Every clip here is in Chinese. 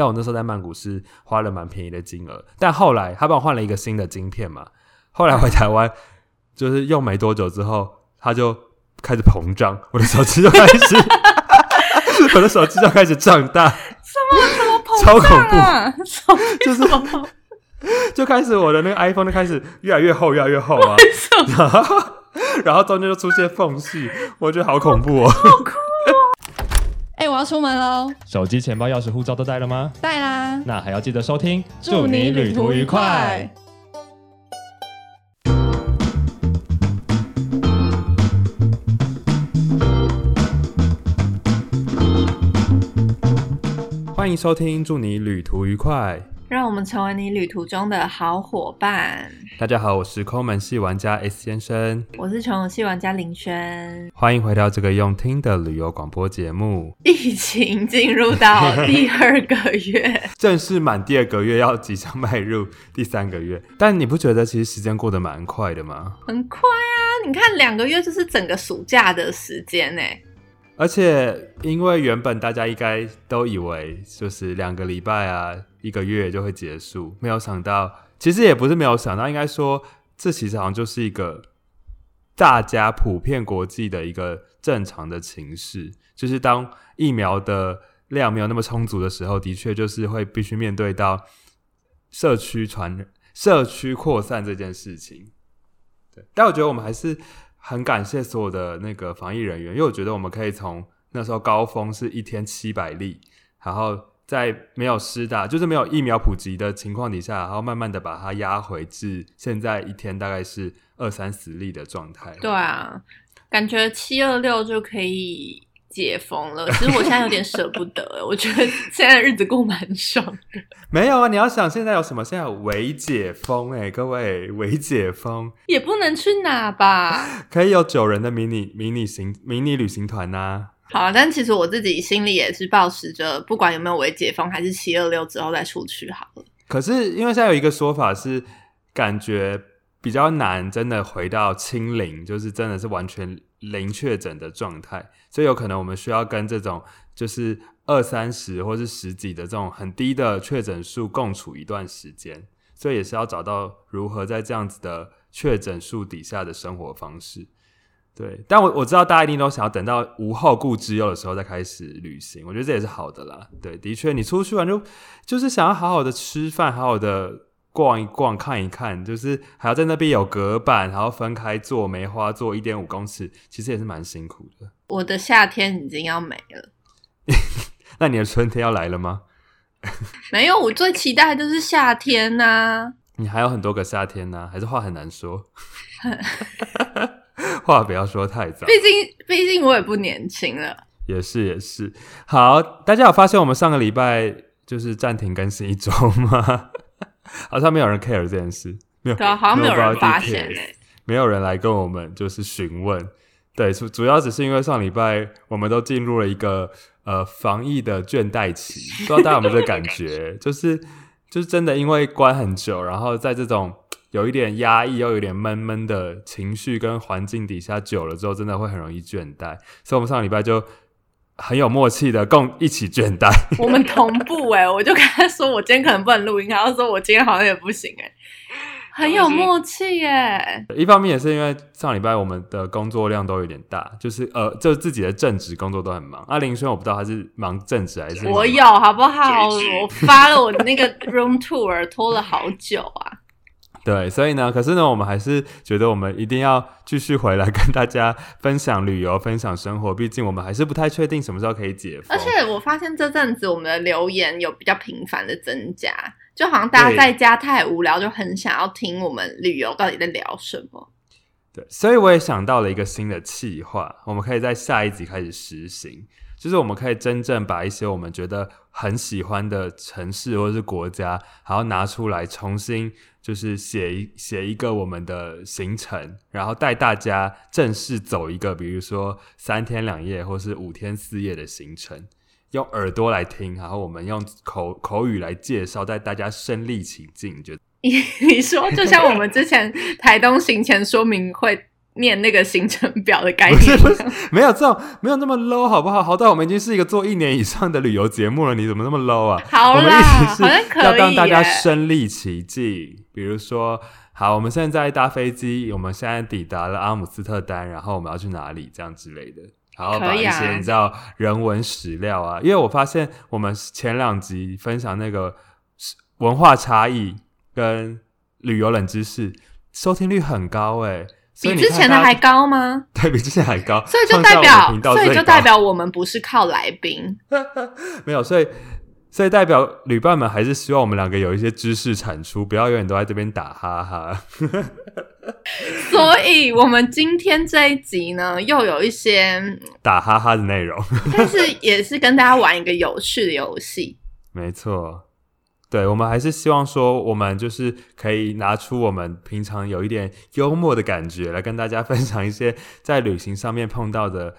但我那时候在曼谷是花了蛮便宜的金额，但后来他帮我换了一个新的晶片嘛，后来回台湾就是用没多久之后，它就开始膨胀，我的手机就开始，我的手机就开始胀大，什么什么膨 超恐怖胀啊？就是 就开始我的那个 iPhone 就开始越来越厚，越来越厚啊，然后然后中间就出现缝隙，我觉得好恐怖哦。哎、我要出门喽，手机、钱包、钥匙、护照都带了吗？带啦！那还要记得收听，祝你旅途愉快。欢迎收听，祝你旅途愉快。让我们成为你旅途中的好伙伴。大家好，我是抠门系玩家 S 先生，我是穷游系玩家林轩。欢迎回到这个用听的旅游广播节目。疫情进入到第二个月，正式满第二个月，要即将迈入 第三个月，但你不觉得其实时间过得蛮快的吗？很快啊！你看，两个月就是整个暑假的时间呢。而且因为原本大家应该都以为就是两个礼拜啊，一个月就会结束，没有想到，其实也不是没有想到，应该说这其实好像就是一个大家普遍国际的一个正常的情势，就是当疫苗的量没有那么充足的时候，的确就是会必须面对到社区传社区扩散这件事情。对，但我觉得我们还是很感谢所有的那个防疫人员，因为我觉得我们可以从那时候高峰是一天七百例，然后在没有施打，就是没有疫苗普及的情况底下，然后慢慢的把它压回至现在一天大概是二三十例的状态。对啊，感觉七二六就可以解封了。其实我现在有点舍不得，我觉得现在日子过蛮爽的。没有啊，你要想现在有什么？现在有微解封哎、各位微解封也不能去哪吧？可以有九人的迷你迷你行迷你旅行团呐、好啊，但其实我自己心里也是抱持着，不管有没有微解封，还是七二六之后再出去好了。可是因为现在有一个说法是，感觉比较难，真的回到清零，就是真的是完全零确诊的状态，所以有可能我们需要跟这种就是二三十或是十几的这种很低的确诊数共处一段时间，所以也是要找到如何在这样子的确诊数底下的生活方式。对，但我我知道大家一定都想要等到无后顾之忧的时候再开始旅行，我觉得这也是好的啦。对，的确，你出去玩就就是想要好好的吃饭，好好的逛一逛、看一看，就是还要在那边有隔板，然后分开做梅花座一点五公尺，其实也是蛮辛苦的。我的夏天已经要没了，那你的春天要来了吗？没有，我最期待的就是夏天呐、你还有很多个夏天呢、还是话很难说？话不要说太早。毕竟，毕竟我也不年轻了。也是也是。好，大家有发现我们上个礼拜就是暂停更新一周吗？好像没有人 care 这件事，没有，对啊，好像没有人发现哎、没有人来跟我们就是询问。对，主主要只是因为上礼拜我们都进入了一个呃防疫的倦怠期，不知道大家有没有这感觉？就是就是真的因为关很久，然后在这种有一点压抑又有点闷闷的情绪跟环境底下久了之后，真的会很容易倦怠。所以我们上礼拜就很有默契的共一起倦怠。我们同步哎、我就跟他说我今天可能不能录音，他就说我今天好像也不行哎、很有默契哎、一方面也是因为上礼拜我们的工作量都有点大，就是呃，就自己的正职工作都很忙。阿林轩我不知道他是忙正职还是忙我有好不好？我发了我的那个 room tour，拖了好久啊。对，所以呢，可是呢，我们还是觉得我们一定要继续回来跟大家分享旅游、分享生活。毕竟我们还是不太确定什么时候可以解封。而且我发现这阵子我们的留言有比较频繁的增加，就好像大家在家太无聊，就很想要听我们旅游到底在聊什么。对，所以我也想到了一个新的企划，我们可以在下一集开始实行，就是我们可以真正把一些我们觉得很喜欢的城市或者是国家，然后拿出来重新就是写一写一个我们的行程，然后带大家正式走一个，比如说三天两夜或是五天四夜的行程。用耳朵来听，然后我们用口口语来介绍，带大家身临其境，你觉得？你 你说，就像我们之前台东行前说明会念那个行程表的概念。没有这种没有那么 low 好不好？好歹我们已经是一个做一年以上的旅游节目了，你怎么那么 low 啊？好我们啦，一直是好像可以要让大家耶身临其境，比如说，好，我们现在搭飞机，我们现在抵达了阿姆斯特丹，然后我们要去哪里，这样之类的。然后把一可以啊些你知道人文史料啊，因为我发现我们前两集分享那个文化差异跟旅游冷知识，收听率很高哎，所以比之前的还高吗？对比之前还高，所以就代表所以就代表我们不是靠来宾。没有，所以所以代表旅伴们还是希望我们两个有一些知识产出，不要永远都在这边打哈哈。所以我们今天这一集呢，又有一些，打哈哈的内容，但是也是跟大家玩一个有趣的游戏。没错。对，我们还是希望说，我们就是可以拿出我们平常有一点幽默的感觉，来跟大家 分享一些在旅行上面碰到的，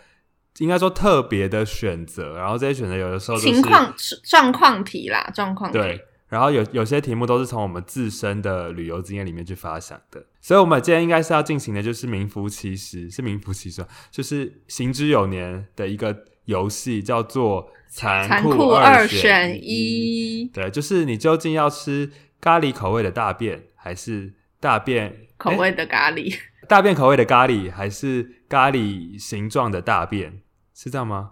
应该说特别的选择。然后这些选择有的时候情况状况题啦，状况题。对，然后有有些题目都是从我们自身的旅游经验里面去发想的，所以我们今天应该是要进行的就是名副其实，是名副其实，就是行之有年的一个游戏，叫做残残酷酷二选选。一，对，就是你究竟要吃咖喱口味的大便，还是大便口味的咖喱。大便口味的咖喱，还是咖喱形状的大便？是这样吗？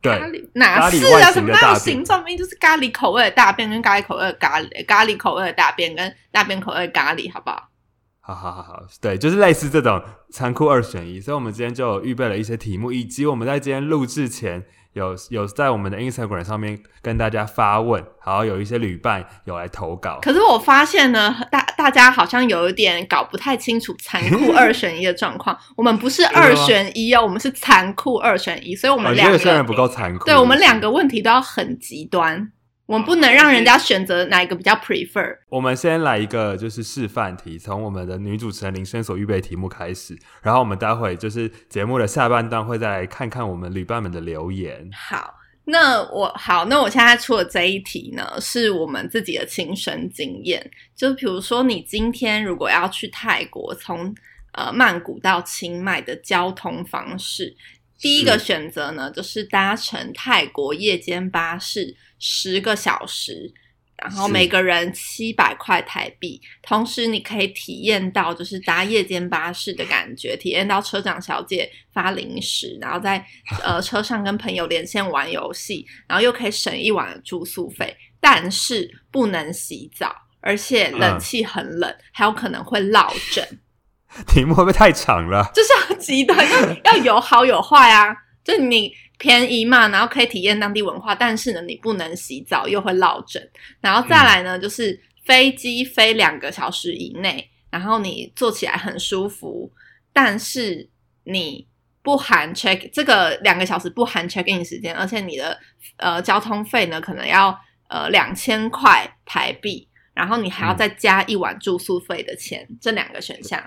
对，咖喱哪是啊？什么哪有形的形状？明明就是咖喱口味的大便跟咖喱口味的咖喱，咖喱口味的大便跟大便口味的咖喱，好不好？好好好好，对，就是类似这种残酷二选一，所以我们今天就有预备了一些题目，以及我们在今天录制前有有在我们的 Instagram 上面跟大家发问，然后有一些旅伴有来投稿，可是我发现呢，大大家好像有一点搞不太清楚残酷 二选一的状况。我们不是二选一哦，我们是残酷二选一，所以我我们两觉得有些人，不够残酷，对我们两个问题都要很极端，我们不能让人家选择哪一个比较 prefer。我们先来一个就是示范题，从我们的女主持人林轩所预备的题目开始，然后我们待会就是节目的下半段会再来看看我们旅伴们的留言。好，那我好，那我现在出的这一题呢，是我们自己的亲身经验。就比如说，你今天如果要去泰国，从呃曼谷到清迈的交通方式，第一个是选择呢，就是搭乘泰国夜间巴士十个小时。然后每个人七百块台币，同时你可以体验到就是搭夜间巴士的感觉，体验到车长小姐发零食，然后在 呃车上跟朋友连线玩游戏，然后又可以省一晚的住宿费，但是不能洗澡，而且冷气很冷，还有可能会落枕，题目会不会太长了？就是要极端，要要有好有坏啊。就你便宜嘛，然后可以体验当地文化，但是呢，你不能洗澡，又会落枕。然后再来呢，就是飞机飞两个小时以内，然后你坐起来很舒服，但是你不含 check 这个两个小时不含 check in 时间，而且你的呃交通费呢可能要呃两千块台币，然后你还要嗯。再加一晚住宿费的钱，这两个选项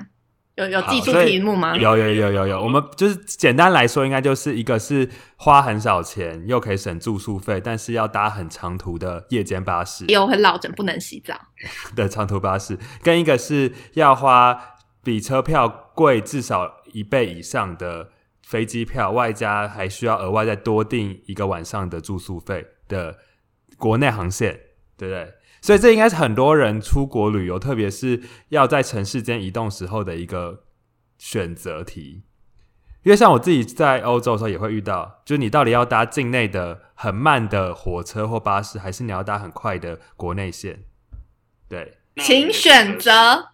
有有记住好所以题目吗？有有有有有，我们就是简单来说，应该就是一个是花很少钱，又可以省住宿费，但是要搭很长途的夜间巴士 有很老枕，不能洗澡。的长途巴士，跟一个是要花比车票贵至少一倍以上的飞机票，外加还需要额外再多订一个晚上的住宿费的国内航线，对不对？所以这应该是很多人出国旅游，特别是要在城市间移动时候的一个选择题。因为像我自己在欧洲的时候也会遇到，就是你到底要搭境内的很慢的火车或巴士，还是你要搭很快的国内线？对请选择。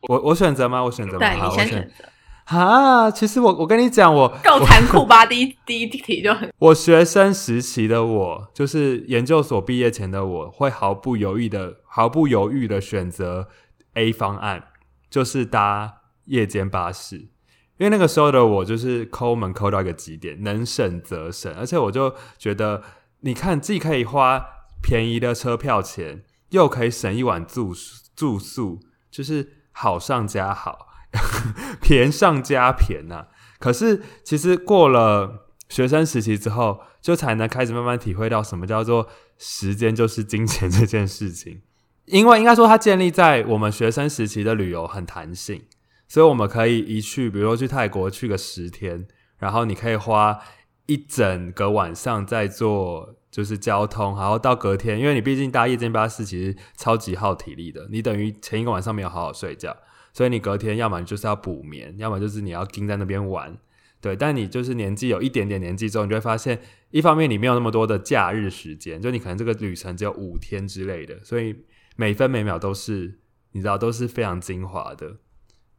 我，我选择吗？我选择吗？对你先选择，啊。其实我我跟你讲，我够残酷吧？第一第一题就很 我学生时期的我，就是研究所毕业前的我，会毫不犹豫的、毫不犹豫的选择 A 方案，就是搭夜间巴士。因为那个时候的我，就是抠门抠到一个极点，能省则省，而且我就觉得，你看，既可以花便宜的车票钱，又可以省一晚住宿住宿，就是好上加好，便上加便呐、可是其实过了学生时期之后，就才能开始慢慢体会到什么叫做时间就是金钱这件事情。因为应该说，它建立在我们学生时期的旅游很弹性，所以我们可以一去，比如说去泰国去个十天，然后你可以花一整个晚上在做就是交通，然后到隔天，因为你毕竟搭夜间巴士其实超级耗体力的，你等于前一个晚上没有好好睡觉，所以你隔天要么就是要补眠，要么就是你要盯在那边玩。对，但你就是年纪有一点点年纪之后，你就会发现，一方面你没有那么多的假日时间，就你可能这个旅程只有五天之类的，所以每分每秒都是你知道都是非常精华的。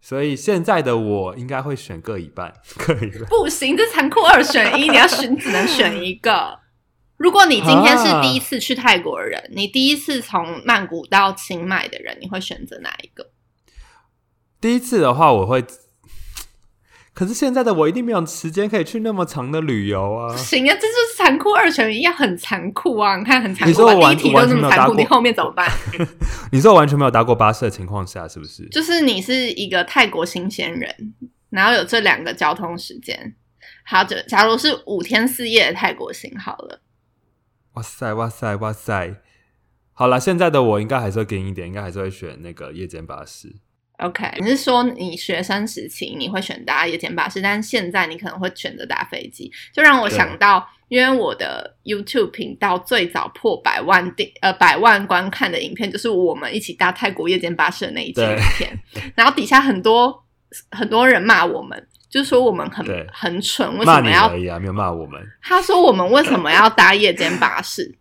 所以现在的我应该会选各一半，各一半。不行，这残酷二选一，你要选只能选一个。如果你今天是第一次去泰国的人，你第一次从曼谷到清迈的人，你会选择哪一个？第一次的话，我会。可是现在的我一定没有时间可以去那么长的旅游啊！不行啊，这就是残酷二选一，要很残酷啊！你看很残酷，你说我完第一题都这么残酷，你后面怎么办？你说我完全没有搭过巴士的情况下，是不是？就是你是一个泰国新鲜人，然后有这两个交通时间，好，就假如是五天四夜的泰国行好了。哇塞哇塞哇塞！好了，现在的我应该还是会给一点，应该还是会选那个夜间巴士。OK，你是说你学生时期你会选搭夜间巴士，但是现在你可能会选择搭飞机，就让我想到，因为我的 YouTube 频道最早破百万订呃百万观看的影片，就是我们一起搭泰国夜间巴士的那一期影片，然后底下很多很多人骂我们，就说我们很很蠢，为什么要？没有骂我们。他说我们为什么要搭夜间巴士？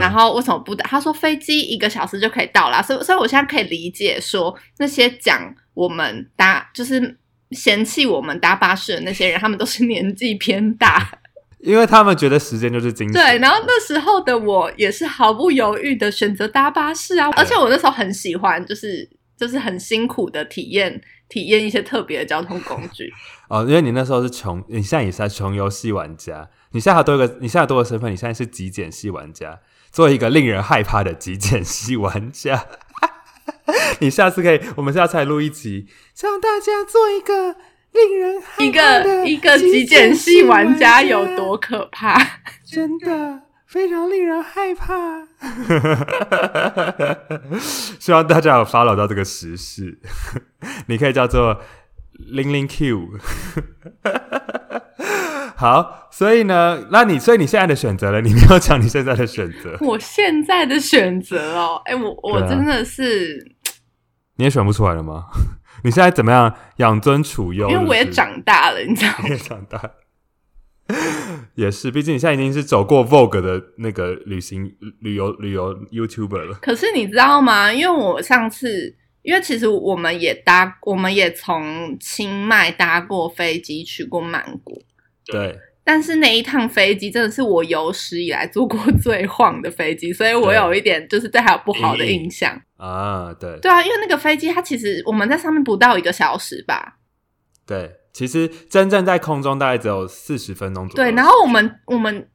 然后为什么不打？他说飞机一个小时就可以到了，所以所以我现在可以理解说那些讲我们搭就是嫌弃我们搭巴士的那些人，他们都是年纪偏大，因为他们觉得时间就是金钱。对，然后那时候的我也是毫不犹豫的选择搭巴士啊，而且我那时候很喜欢，就是就是很辛苦的体验体验一些特别的交通工具。哦，因为你那时候是穷，你现在也是穷游戏玩家，你现在还多一个，你现在多个身份，你现在是极简系玩家。做一个令人害怕的极简系玩家，你下次可以，我们下次来录一集，教大家做一个令人害怕的一个极简系玩家有多可怕？真的非常令人害怕。希望大家有 follow 到这个时事，你可以叫做零零 Q。好，所以呢，那你所以你现在的选择了，你没有讲你现在的选择。我现在的选择哦，哎，我我真的是，你也选不出来了吗？你现在怎么样养尊处优？因为我也长大了，你知道吗？也长大，也是，毕竟你现在已经是走过 Vogue 的那个旅行旅游旅游 YouTuber 了。可是你知道吗？因为我上次，因为其实我们也搭，我们也从清迈搭过飞机去过曼谷。对，但是那一趟飞机真的是我有史以来坐过最晃的飞机，所以我有一点就是对它有不好的印象啊。对，对啊，因为那个飞机它其实我们在上面不到一个小时吧。对，其实真正在空中大概只有四十分钟左右。对，然后我们我们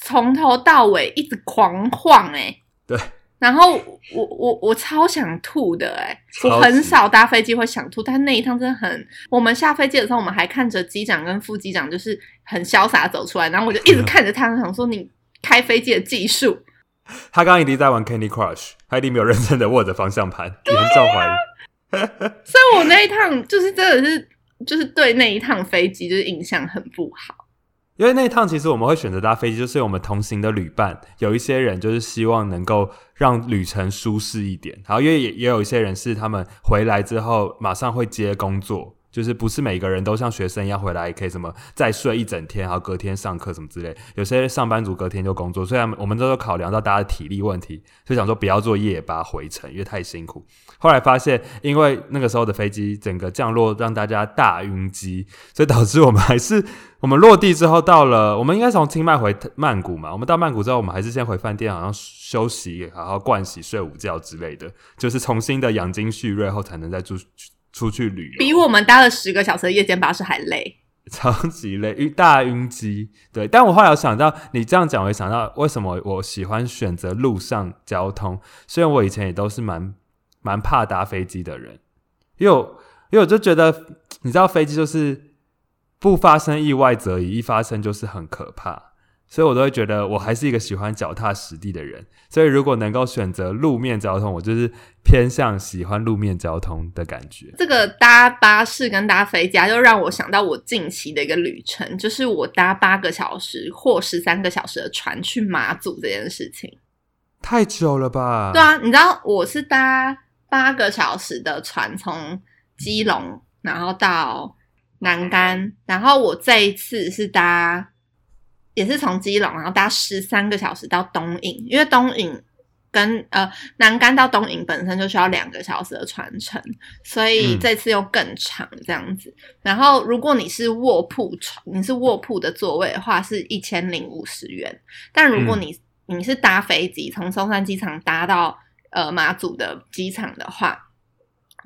从头到尾一直狂晃，哎，对。然后我我我超想吐的哎，我很少搭飞机会想吐，但那一趟真的很。我们下飞机的时候，我们还看着机长跟副机长就是很潇洒走出来，然后我就一直 看着他，想说你开飞机的技术。他刚刚一定在玩 Candy Crush，他一定没有认真的握着方向盘，严重怀疑。所以我那一趟就是真的是就是对那一趟飞机就是印象很不好。因为那一趟其实我们会选择搭飞机，就是我们同行的旅伴有一些人就是希望能够让旅程舒适一点，然后因为也也有一些人是他们回来之后马上会接工作。就是不是每个人都像学生一样回来可以什么再睡一整天，然后隔天上课什么之类。有些上班族隔天就工作，虽然我们都有考量到大家的体力问题，所以想说不要做夜巴回程，因为太辛苦。后来发现，因为那个时候的飞机整个降落让大家大晕机，所以导致我们还是我们落地之后到了，我们应该从清迈回曼谷嘛。我们到曼谷之后，我们还是先回饭店，好像休息，好好盥洗、睡午觉之类的，就是重新的养精蓄锐后才能再住。出去旅游比我们搭了十个小时的夜间巴士还累，超级累，晕大晕机。对，但我后来有想到，你这样讲，我想到为什么我喜欢选择路上交通。虽然我以前也都是蛮蛮怕搭飞机的人，因为因为我就觉得，你知道飞机就是不发生意外则已，一发生就是很可怕。所以我都会觉得我还是一个喜欢脚踏实地的人。所以如果能够选择路面交通，我就是偏向喜欢路面交通的感觉。这个搭巴士跟搭飞机啊，就让我想到我近期的一个旅程，就是我搭八个小时或十三个小时的船去马祖这件事情。太久了吧？对啊，你知道我是搭八个小时的船从基隆，然后到南竿，然后我这一次是搭也是从基隆，然后搭十三个小时到东引，因为东引跟呃南竿到东引本身就需要两个小时的船程，所以嗯这次又更长这样子。然后如果你是卧铺床，你是卧铺的座位的话，是一千零五十元。但如果嗯你、你是搭飞机从松山机场搭到呃马祖的机场的话，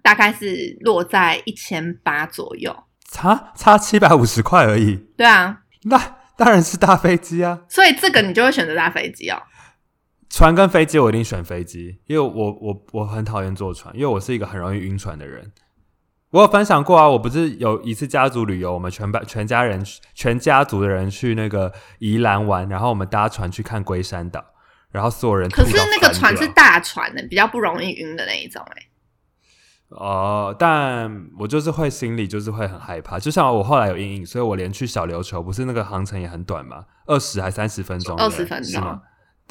大概是落在一千八左右。差差七百五十块而已，对啊，那当然是搭飞机啊。所以这个你就会选择搭飞机哦。船跟飞机我一定选飞机，因为我我我很讨厌坐船，因为我是一个很容易晕船的人。我有分享过啊，我不是有一次家族旅游，我们全班全家人全家族的人去那个宜兰玩，然后我们搭船去看龟山岛，然后所有人可是那个船是大船的，比较不容易晕的那一种、欸。哦，但我就是会心里就是会很害怕，就像我后来有阴影，所以我连去小琉球，不是那个航程也很短嘛，二十还三十分钟，20对不对分钟？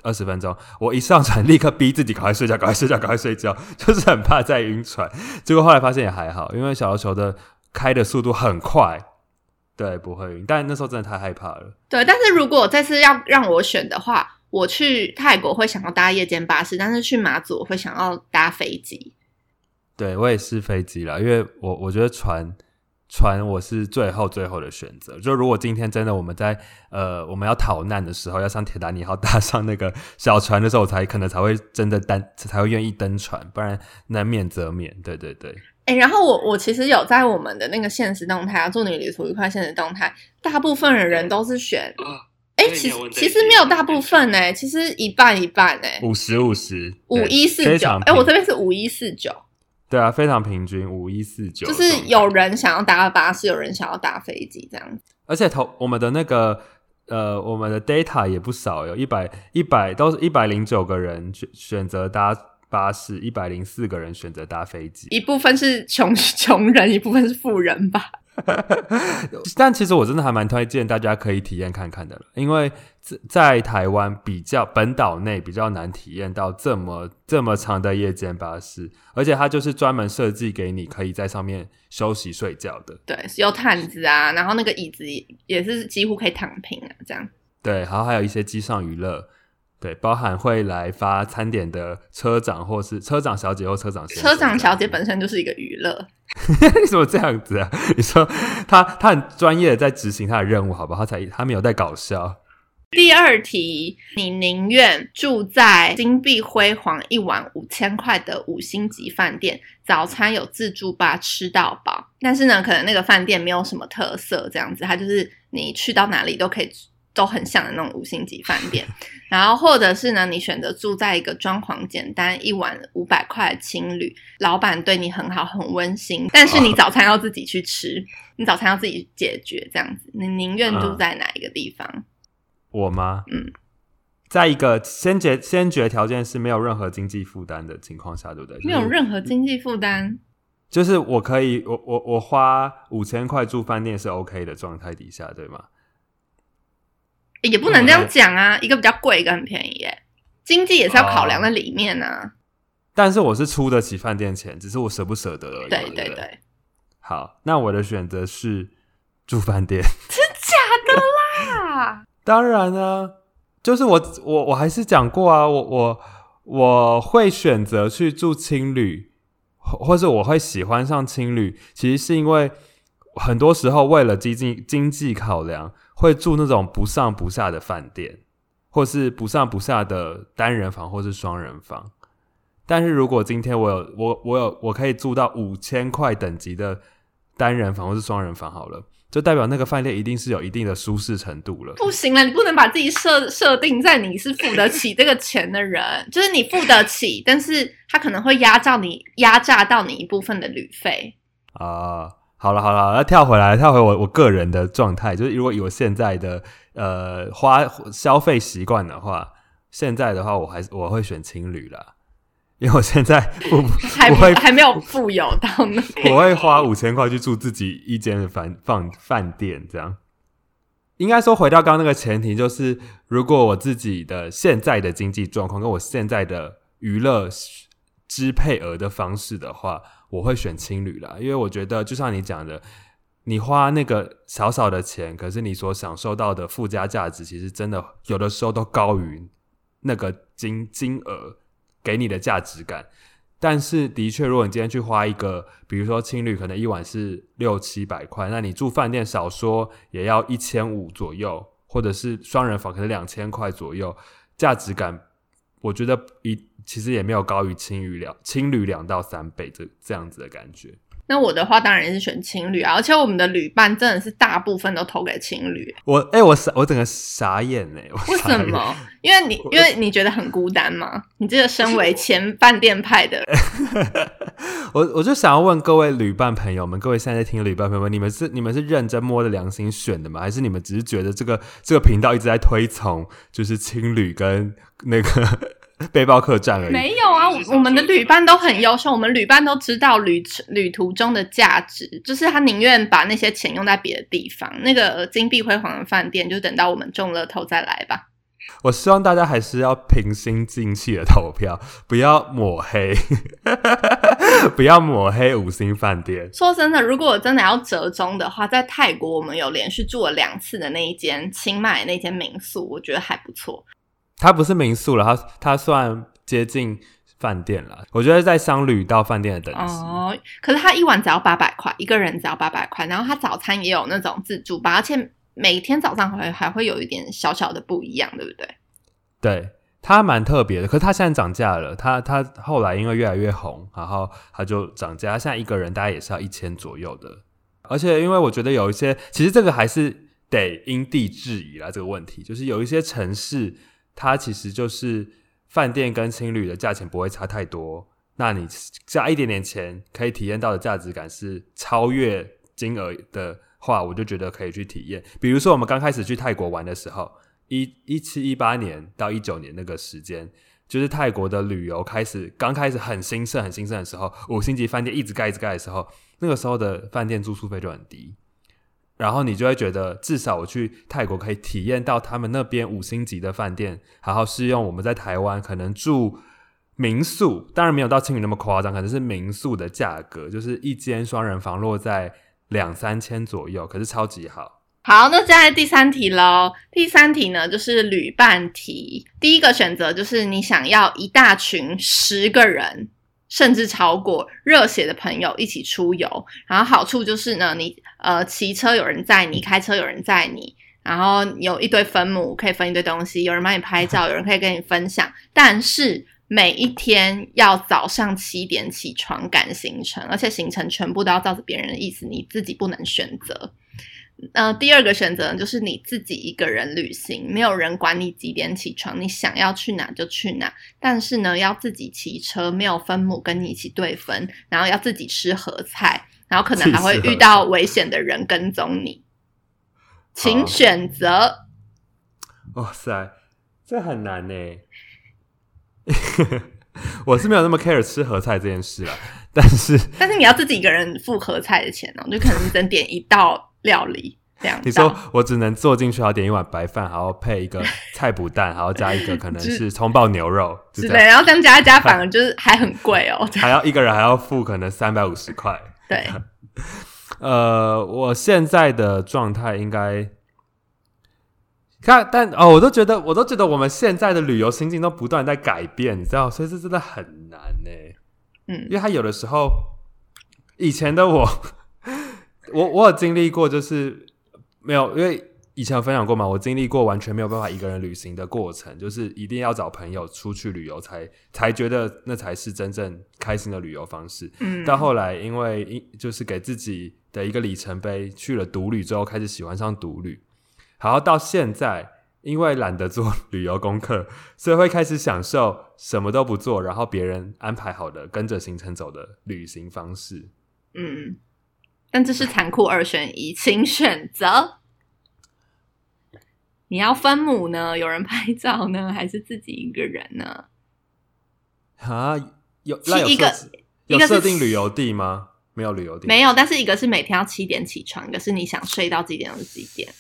二十分钟，我一上船立刻逼自己赶快睡觉，赶快睡觉，赶快睡觉，就是很怕再晕船。结果后来发现也还好，因为小琉球的开的速度很快，对，不会晕。但那时候真的太害怕了。对，但是如果这次要让我选的话，我去泰国会想要搭夜间巴士，但是去马祖我会想要搭飞机。对我也是飞机了，因为我我觉得船船我是最后最后的选择。就如果今天真的我们在呃我们要逃难的时候，要上铁达尼号 搭上那个小船的时候，我才可能才会真的登才会愿意登船，不然难免则免。对对对，哎、然后我我其实有在我们的那个现实动态啊，祝你旅途愉快现实动态，大部分的人都是选，哎、对其实其实没有大部分呢、其实一半一半呢、五十五十五一四九，哎，我这边是五一四九，对啊，非常平均五一四九，就是有人想要搭巴士，有人想要搭飞机这样子。而且投我们的那个呃，我们的 data 也不少，有一百一百都是一百零九个人选选择搭巴士，一百零四个人选择搭飞机。一部分是穷 穷人，一部分是富人吧。但其实我真的还蛮推荐大家可以体验看看的了，因为在在台湾比较本岛内比较难体验到这么这么长的夜间巴士，而且它就是专门设计给你可以在上面休息睡觉的。对，有毯子啊，然后那个椅子也是几乎可以躺平啊，这样。对，然后还有一些机上娱乐，对，包含会来发餐点的车长或是车长小姐或车长先生车长小姐本身就是一个娱乐，子，你怎么这样子啊？你说他他很专业的在执行他的任务，好不好？他才他没有在搞笑。第二题，你宁愿住在金碧辉煌、一晚五千块的五星级饭店，早餐有自助吧吃到饱，但是呢，可能那个饭店没有什么特色，这样子，它就是你去到哪里都可以。都很像的那种五星级饭店，然后或者是呢，你选择住在一个装潢简单、一晚五百块的青旅，老板对你很好、很温馨，但是你早餐要自己去吃，你早餐要自己解决，这样子，你宁愿住在哪一个地方？我吗？嗯，在一个先决先决条件是没有任何经济负担的情况下，对不对？没有任何经济负担。就是我可以，我我我花五千块住饭店是 OK 的状态底下，对吗？也不能这样讲啊，一个比较贵，一个很便宜耶。经济也是要考量哦在里面啊。但是我是出得起饭店钱，只是我舍不舍得而已嘛。对对对对，好，那我的选择是住饭店。真假的啦，当然啊，就是我我我还是讲过啊，我我我会选择去住青旅，或或是我会喜欢上青旅，其实是因为很多时候为了经济经济考量，会住那种不上不下的饭店，或是不上不下的单人房或是双人房。但是如果今天我有我我有我可以住到五千块等级的单人房或是双人房好了，就代表那个饭店一定是有一定的舒适程度了。不行了，你不能把自己设设定在你是付得起这个钱的人，就是你付得起，但是他可能会压榨你，压榨到你一部分的旅费。啊，好了好了，那跳回来，跳回我我个人的状态，就是如果以我现在的呃花消费习惯的话，现在的话我还是我会选情侣啦，因为我现在 我还不会还没有富有到那边。我会花五千块去住自己一间的饭饭饭店，这样。应该说，回到刚刚那个前提，就是如果我自己的现在的经济状况跟我现在的娱乐支配额的方式的话，我会选青旅啦。因为我觉得，就像你讲的，你花那个少少的钱，可是你所享受到的附加价值，其实真的有的时候都高于那个金金额给你的价值感。但是，的确，如果你今天去花一个，比如说青旅，可能一晚是六七百块，那你住饭店少说也要一千五左右，或者是双人房可能两千块左右，价值感，我觉得一其实也没有高于青旅两青旅两到三倍这这样子的感觉。那我的话当然是选青旅啊，而且我们的旅伴真的是大部分都投给青旅。我哎、我傻，我整个傻眼呢、我为什么？因为你因为你觉得很孤单吗？你这个身为前饭店派的，我我就想要问各位旅伴朋友们，各位现在在听的旅伴朋友们，你们是你们是认真摸着良心选的吗？还是你们只是觉得这个这个频道一直在推崇就是青旅跟那个 背包客栈而已？没有啊，我我们的旅伴都很优秀，我们旅伴都知道旅旅途中的价值，就是他宁愿把那些钱用在别的地方。那个金碧辉煌的饭店，就等到我们中乐透再来吧。我希望大家还是要平心静气的投票，不要抹黑，不要抹黑五星饭店。说真的，如果我真的要折中的话，在泰国我们有连续住了两次的那一间清迈那间民宿，我觉得还不错。它不是民宿了，它它算接近饭店了。我觉得在商旅到饭店的等级。哦，可是它一晚只要八百块，一个人只要八百块，然后它早餐也有那种自助吧，而且每天早上还还会有一点小小的不一样，对不对？对，它蛮特别的。可是它现在涨价了，它它后来因为越来越红，然后它就涨价。现在一个人大概也是要一千左右的。而且因为我觉得有一些，其实这个还是得因地制宜啦。这个问题就是有一些城市，它其实就是饭店跟青旅的价钱不会差太多。那你加一点点钱，可以体验到的价值感是超越金额的话，我就觉得可以去体验。比如说我们刚开始去泰国玩的时候，一一七一八年到一九年那个时间，就是泰国的旅游开始刚开始很兴盛、很兴盛的时候，五星级饭店一直盖、一直盖的时候，那个时候的饭店住宿费就很低，然后你就会觉得，至少我去泰国可以体验到他们那边五星级的饭店，然后是用我们在台湾可能住民宿，当然没有到青旅那么夸张，可能是民宿的价格，就是一间双人房落在两三千左右，可是超级好。好，那接下来第三题喽。第三题呢，就是旅伴题。第一个选择就是你想要一大群十个人，甚至超过热血的朋友一起出游。然后好处就是呢，你呃骑车有人载你，开车有人载你，然后有一堆分母可以分一堆东西，有人帮你拍照，有人可以跟你分享。但是每一天要早上七点起床赶行程，而且行程全部都要照着别人的意思，你自己不能选择。呃，第二个选择呢就是你自己一个人旅行，没有人管你几点起床，你想要去哪就去哪。但是呢，要自己骑车，没有分母跟你一起对分，然后要自己吃合菜，然后可能还会遇到危险的人跟踪你。请选择。哇塞，这很难呢。我是没有那么 care 吃合菜这件事了，但是但是你要自己一个人付合菜的钱哦，就可能你只能点一道料理，两你说。我只能坐进去，然后点一碗白饭，然后配一个 菜脯蛋，然后加一个 可能是葱爆牛肉，就之类，然后这样加一加，反而 就是还很贵哦。还要一个人还要付可能三百五十块。对，呃，我现在的状态应该看，但哦，我都觉得，我都觉得我们现在的旅游心境都不断在改变，你知道，所以这真的很难呢。嗯因为他有的时候，以前的我，我我有经历过，就是没有，因为以前有分享过嘛，我经历过完全没有办法一个人旅行的过程，就是一定要找朋友出去旅游才才觉得那才是真正开心的旅游方式。嗯，到后来，因为一就是给自己的一个里程碑，去了独旅之后，开始喜欢上独旅，然后到现在，因为懒得做 旅游功课，所以会开始享受什么都不做，然后别人安排好的跟着行程走的旅行方式。嗯，但这是残酷二选一，请选择。你要分母呢？有人拍照呢，还是自己一个人呢？啊，有那有一个设有设定旅游地吗？没有旅游地，没有，但是一个是每天要七点起床，一个是你想睡到几点就几点。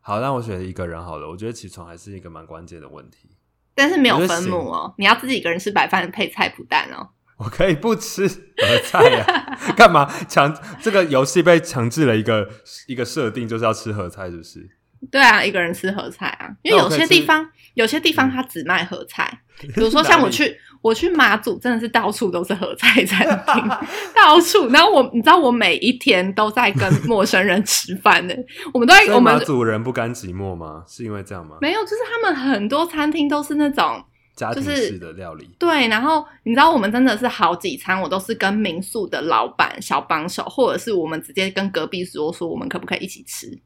好，那我选一个人好了。我觉得起床还是一个蛮关键的问题。但是没有分母哦，你要自己一个人吃白饭配菜脯蛋哦。我可以不吃白菜呀、干嘛强？这个游戏被强制了一个一个设定，就是要吃合菜，是不是？对啊，一个人吃合菜啊，因为有些地方有些地方它只卖合菜，比如说像我去我去马祖，真的是到处都是合菜餐厅，到处。然后我你知道我每一天都在跟陌生人吃饭呢，我们都在我们马祖人不甘寂寞吗？是因为这样吗？没有，就是他们很多餐厅都是那种。家庭就是式的料理，对，然后你知道我们真的是好几餐，我都是跟民宿的老板、小帮手，或者是我们直接跟隔壁桌说，我们可不可以一起吃？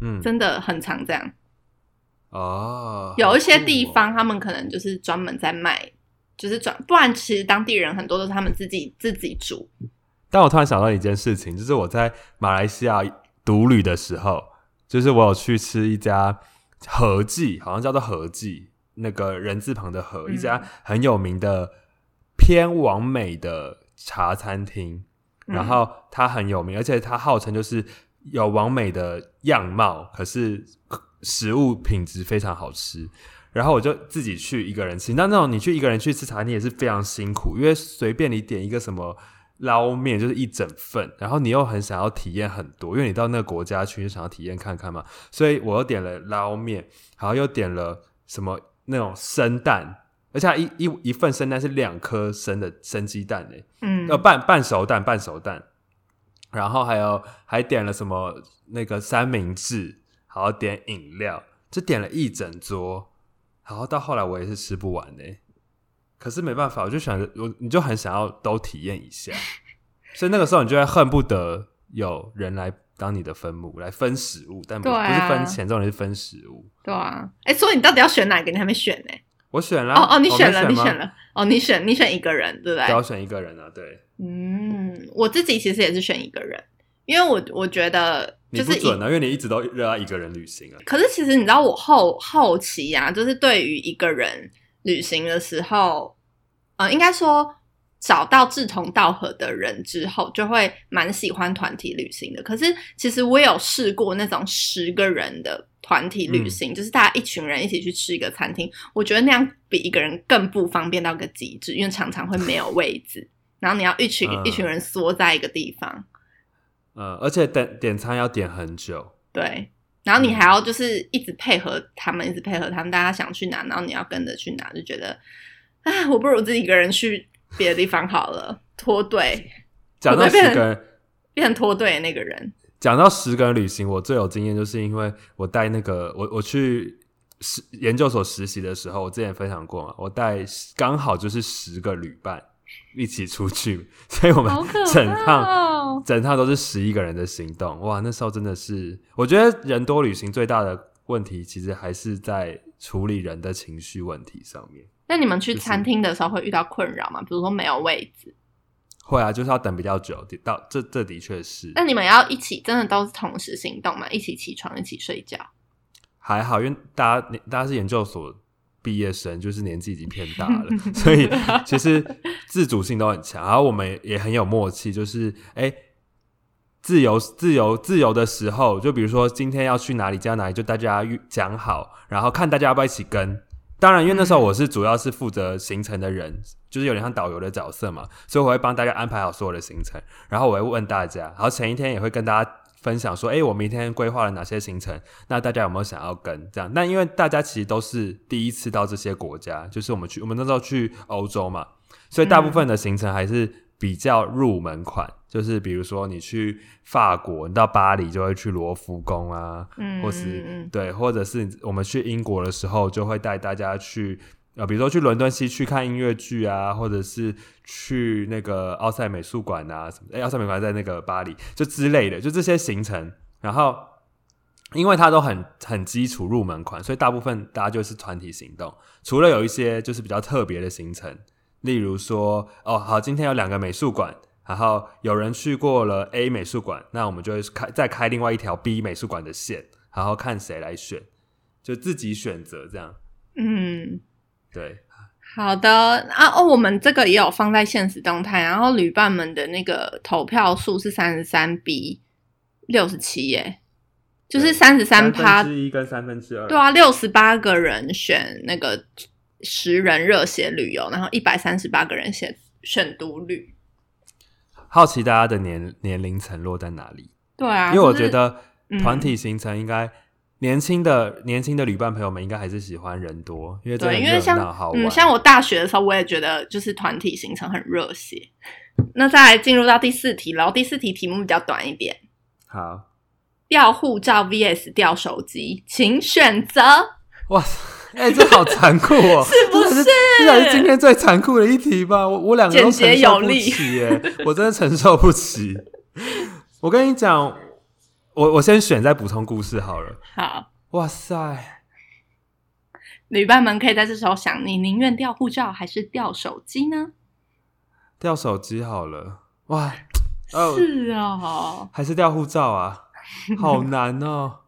嗯，真的很常这样。哦，有一些地方，他们可能就是专门在卖，就是专，不然其实当地人很多都是他们自己自己煮。但我突然想到一件事情，就是我在马来西亚独旅的时候，就是我有去吃一家合记，好像叫做合记，那个人字旁的和，嗯一家很有名的偏完美的茶餐厅。嗯然后它很有名，而且它号称就是有完美的样貌，可是食物品质非常好吃。然后我就自己去一个人吃，那那种你去一个人去吃茶你也是非常辛苦，因为随便你点一个什么捞面就是一整份，然后你又很想要体验很多，因为你到那个国家去就想要体验看看嘛，所以我又点了捞面，然后又点了什么那种生蛋，而且它一一一份生蛋是两颗生的生鸡蛋诶、嗯。呃，半半熟蛋，半熟蛋，然后还有还点了什么那个三明治，还要点饮料，就点了一整桌，然后到后来我也是吃不完呢、可是没办法，我就想着我你就很想要都体验一下，所以那个时候你就会恨不得有人来当你的分母来分食物，但不,、对啊不是分钱，这种人是分食物。对啊，哎，所以你到底要选哪个？你还没选呢、我选了，哦哦，你选了，你吗选，了。哦，你选你选一个人，对不对？只要选一个人啊，对，嗯，我自己其实也是选一个人，因为我我觉得就是准啊，因为你一直都热爱一个人旅行啊。可是其实你知道，我后后期啊，就是对于一个人旅行的时候，呃，应该说找到志同道合的人之后，就会蛮喜欢团体旅行的。可是其实我有试过那种十个人的团体旅行，就是大家一群人一起去吃一个餐厅，我觉得那样比一个人更不方便到个极致，因为常常会没有位置，然后你要一群、嗯一群人缩在一个地方。呃，而且点点餐要点很久，对，然后你还要就是一直配合他们，一直配合他们，大家想去哪，然后你要跟着去哪，就觉得，啊，我不如自己一个人去别的地方好了，脱队，讲到变十个人，变成脱队的那个人。讲到十个人旅行，我最有经验就是因为我带那个我我去实研究所实习的时候，我之前分享过嘛，我带刚好就是十个旅伴一起出去，所以我们整趟哦！整趟都是十一个人的行动，哇，那时候真的是，我觉得人多旅行最大的问题，其实还是在处理人的情绪问题上面。那你们去餐厅的时候会遇到困扰吗？比如说没有位置，会啊，就是要等比较久，到这这的确是那你们要一起，真的都是同时行动嘛？一起起床，一起睡觉？还好，因为大家大家是研究所毕业生，就是年纪已经偏大了，所以其实自主性都很强。然后我们也很有默契，就是哎、自由自由自由的时候，就比如说今天要去哪里，加哪里，就大家讲好，然后看大家要不要一起跟。当然，因为那时候我是主要是负责行程的人，就是有点像导游的角色嘛，所以我会帮大家安排好所有的行程，然后我会问大家，然后前一天也会跟大家分享说，哎、我明天规划了哪些行程，那大家有没有想要跟？这样，那因为大家其实都是第一次到这些国家，就是我们去，我们那时候去欧洲嘛，所以大部分的行程还是比较入门款，就是比如说你去法国，你到巴黎就会去罗浮宫啊，嗯，或是对，或者是我们去英国的时候，就会带大家去呃，比如说去伦敦西区看音乐剧啊，或者是去那个奥赛美术馆啊什么的。哎，奥赛美术馆在那个巴黎，就之类的，就这些行程。然后，因为它都很很基础入门款，所以大部分大家就是团体行动。除了有一些就是比较特别的行程，例如说，哦，好，今天有两个美术馆。然后有人去过了 A 美术馆，那我们就会开再开另外一条 B 美术馆的线，然后看谁来选。就自己选择这样。嗯，对，好的啊哦，我们这个也有放在现实动态，然后旅伴们的那个投票数是三十三比六十七耶，就是三十三趴分，之一跟三分之二，对啊，六十八个人选那个十人热血旅游，然后一百三十八个人选选独旅。好奇大家的年年龄层落在哪里？对啊，因为我就是觉得嗯团体行程应该。年轻的年轻的旅伴朋友们应该还是喜欢人多，因为对，因为热像。嗯，像我大学的时候，我也觉得就是团体行程很热血。那再来进入到第四题然后，第四题题目比较短一点，好，掉护照 VS 掉手机，请选择。哇塞，哎、这好残酷哦！是不是这才是今天最残酷的一题吧？我我两个都承受不起耶，我真的承受不起。我跟你讲，我我先选再补充故事好了。好，哇塞，旅伴们可以在这时候想，你宁愿掉护照还是掉手机呢？掉手机好了。哇，哦，是哦，还是掉护照啊？好难哦。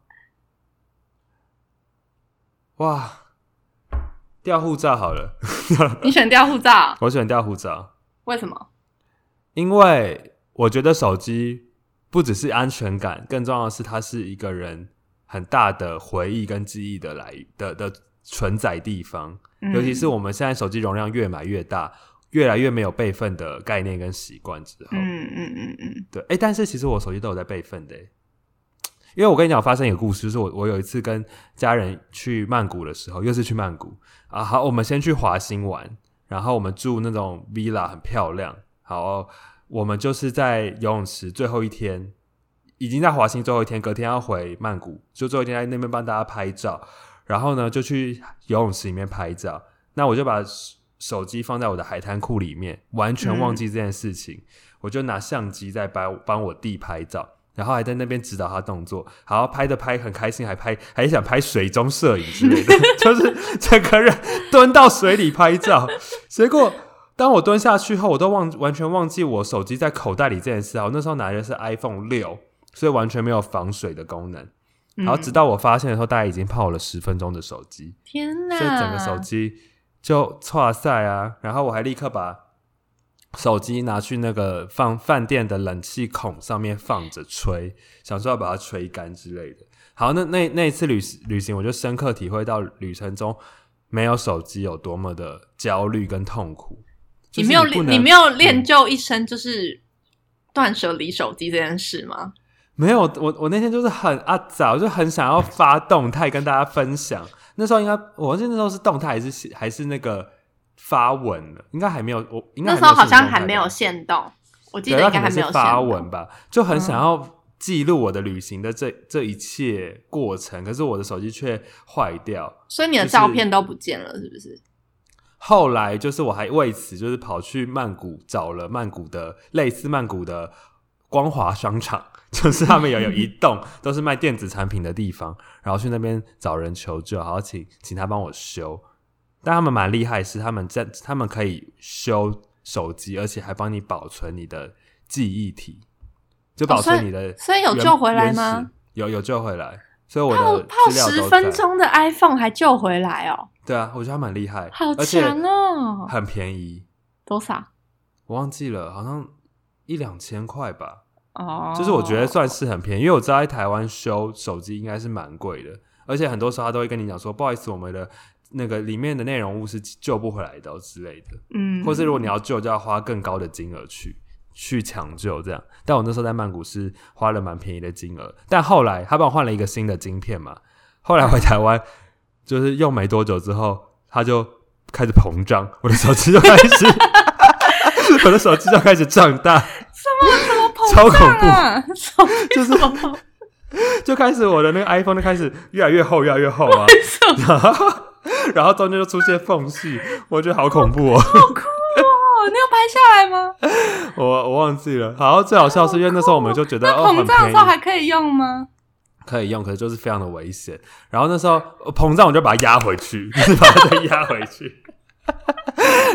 哇，掉护照好了，你选掉护照，我选掉护照。为什么？因为我觉得手机不只是安全感，更重要的是它是一个人很大的回忆跟记忆的来的的存在地方。嗯尤其是我们现在手机容量越买越大，越来越没有备份的概念跟习惯之后，嗯嗯嗯嗯，对，哎、但是其实我手机都有在备份的欸，因为我跟你讲，发生一个故事，就是我我有一次跟家人去曼谷的时候，又是去曼谷。啊，好，我们先去华兴玩，然后我们住那种 villa 很漂亮，好，我们就是在游泳池最后一天，已经在华兴最后一天，隔天要回曼谷，就最后一天在那边帮大家拍照，然后呢就去游泳池里面拍照，那我就把手机放在我的海滩裤里面，完全忘记这件事情。我就拿相机在帮帮我弟拍照，然后还在那边指导他动作，然后拍的拍很开心，还拍还想拍水中摄影之类的，就是整个人蹲到水里拍照。结果当我蹲下去后，我都忘完全忘记我手机在口袋里这件事啊！我那时候拿的是 iPhone 六，所以完全没有防水的功能。然后直到我发现的时候，大概已经泡了十分钟的手机，天哪！所以整个手机就错塞啊！然后我还立刻把手机拿去那个放饭店的冷气孔上面放着吹，想说要把它吹干之类的。好，那那那一次旅旅行，我就深刻体会到旅程中没有手机有多么的焦虑跟痛苦。就是你没有你没有练就一身就是断舍离手机这件事吗？没有，我我那天就是很啊早，就很想要发动态跟大家分享。那时候应该我忘记那时候是动态还是还是那个发文了，应该还没有，我应该那时候好像还还没有限动，我记，得应该还没有发文。吧，就很想嗯要记录我的旅行的这这一切过程，可是我的手机却坏掉。所以你的照片都不见了，是不是？后来就是我还为此就是跑去曼谷找了曼谷的类似曼谷的光华商场，就是他们有有一栋 都是卖电子产品的地方，然后去那边找人求救，然后请请他帮我修。但他们蛮厉害，是他们在他们可以修手机，而且还帮你保存你的记忆体，就保存你的、所以有救回来吗？？有有救回来，所以我泡的泡十。分钟的 iPhone 还救回来哦，对啊，我觉得他蛮厉害，好强哦！很便宜。多少？我忘记了，好像一两千块吧。哦，就是我觉得算是很便宜，因为我知道在台湾修手机应该是蛮贵的，而且很多时候他都会跟你讲说，不好意思，我们的那个里面的内容物是救不回来的、哦、之类的，嗯，或是如果你要救，就要花更高的金额去去抢救这样。但我那时候在曼谷是花了蛮便宜的金额，但后来他帮我换了一个新的晶片嘛，后来回台湾就是用没多久之后，它就开始膨胀，我的手机就开始，我的手机就开始胀大。超恐怖啊，就是什么？就开始我的那个 iPhone 就开始越来越厚，越来越厚啊，然后中间就出现缝隙，我觉得好恐怖哦，好酷哦！你有拍下来吗？我我忘记了。好，最好笑是因为那时候我们就觉得哦膨胀的时候还可以用吗？可以用，可是就是非常的危险。然后那时候呃膨胀，我就把它压回去，就是把它再压回去。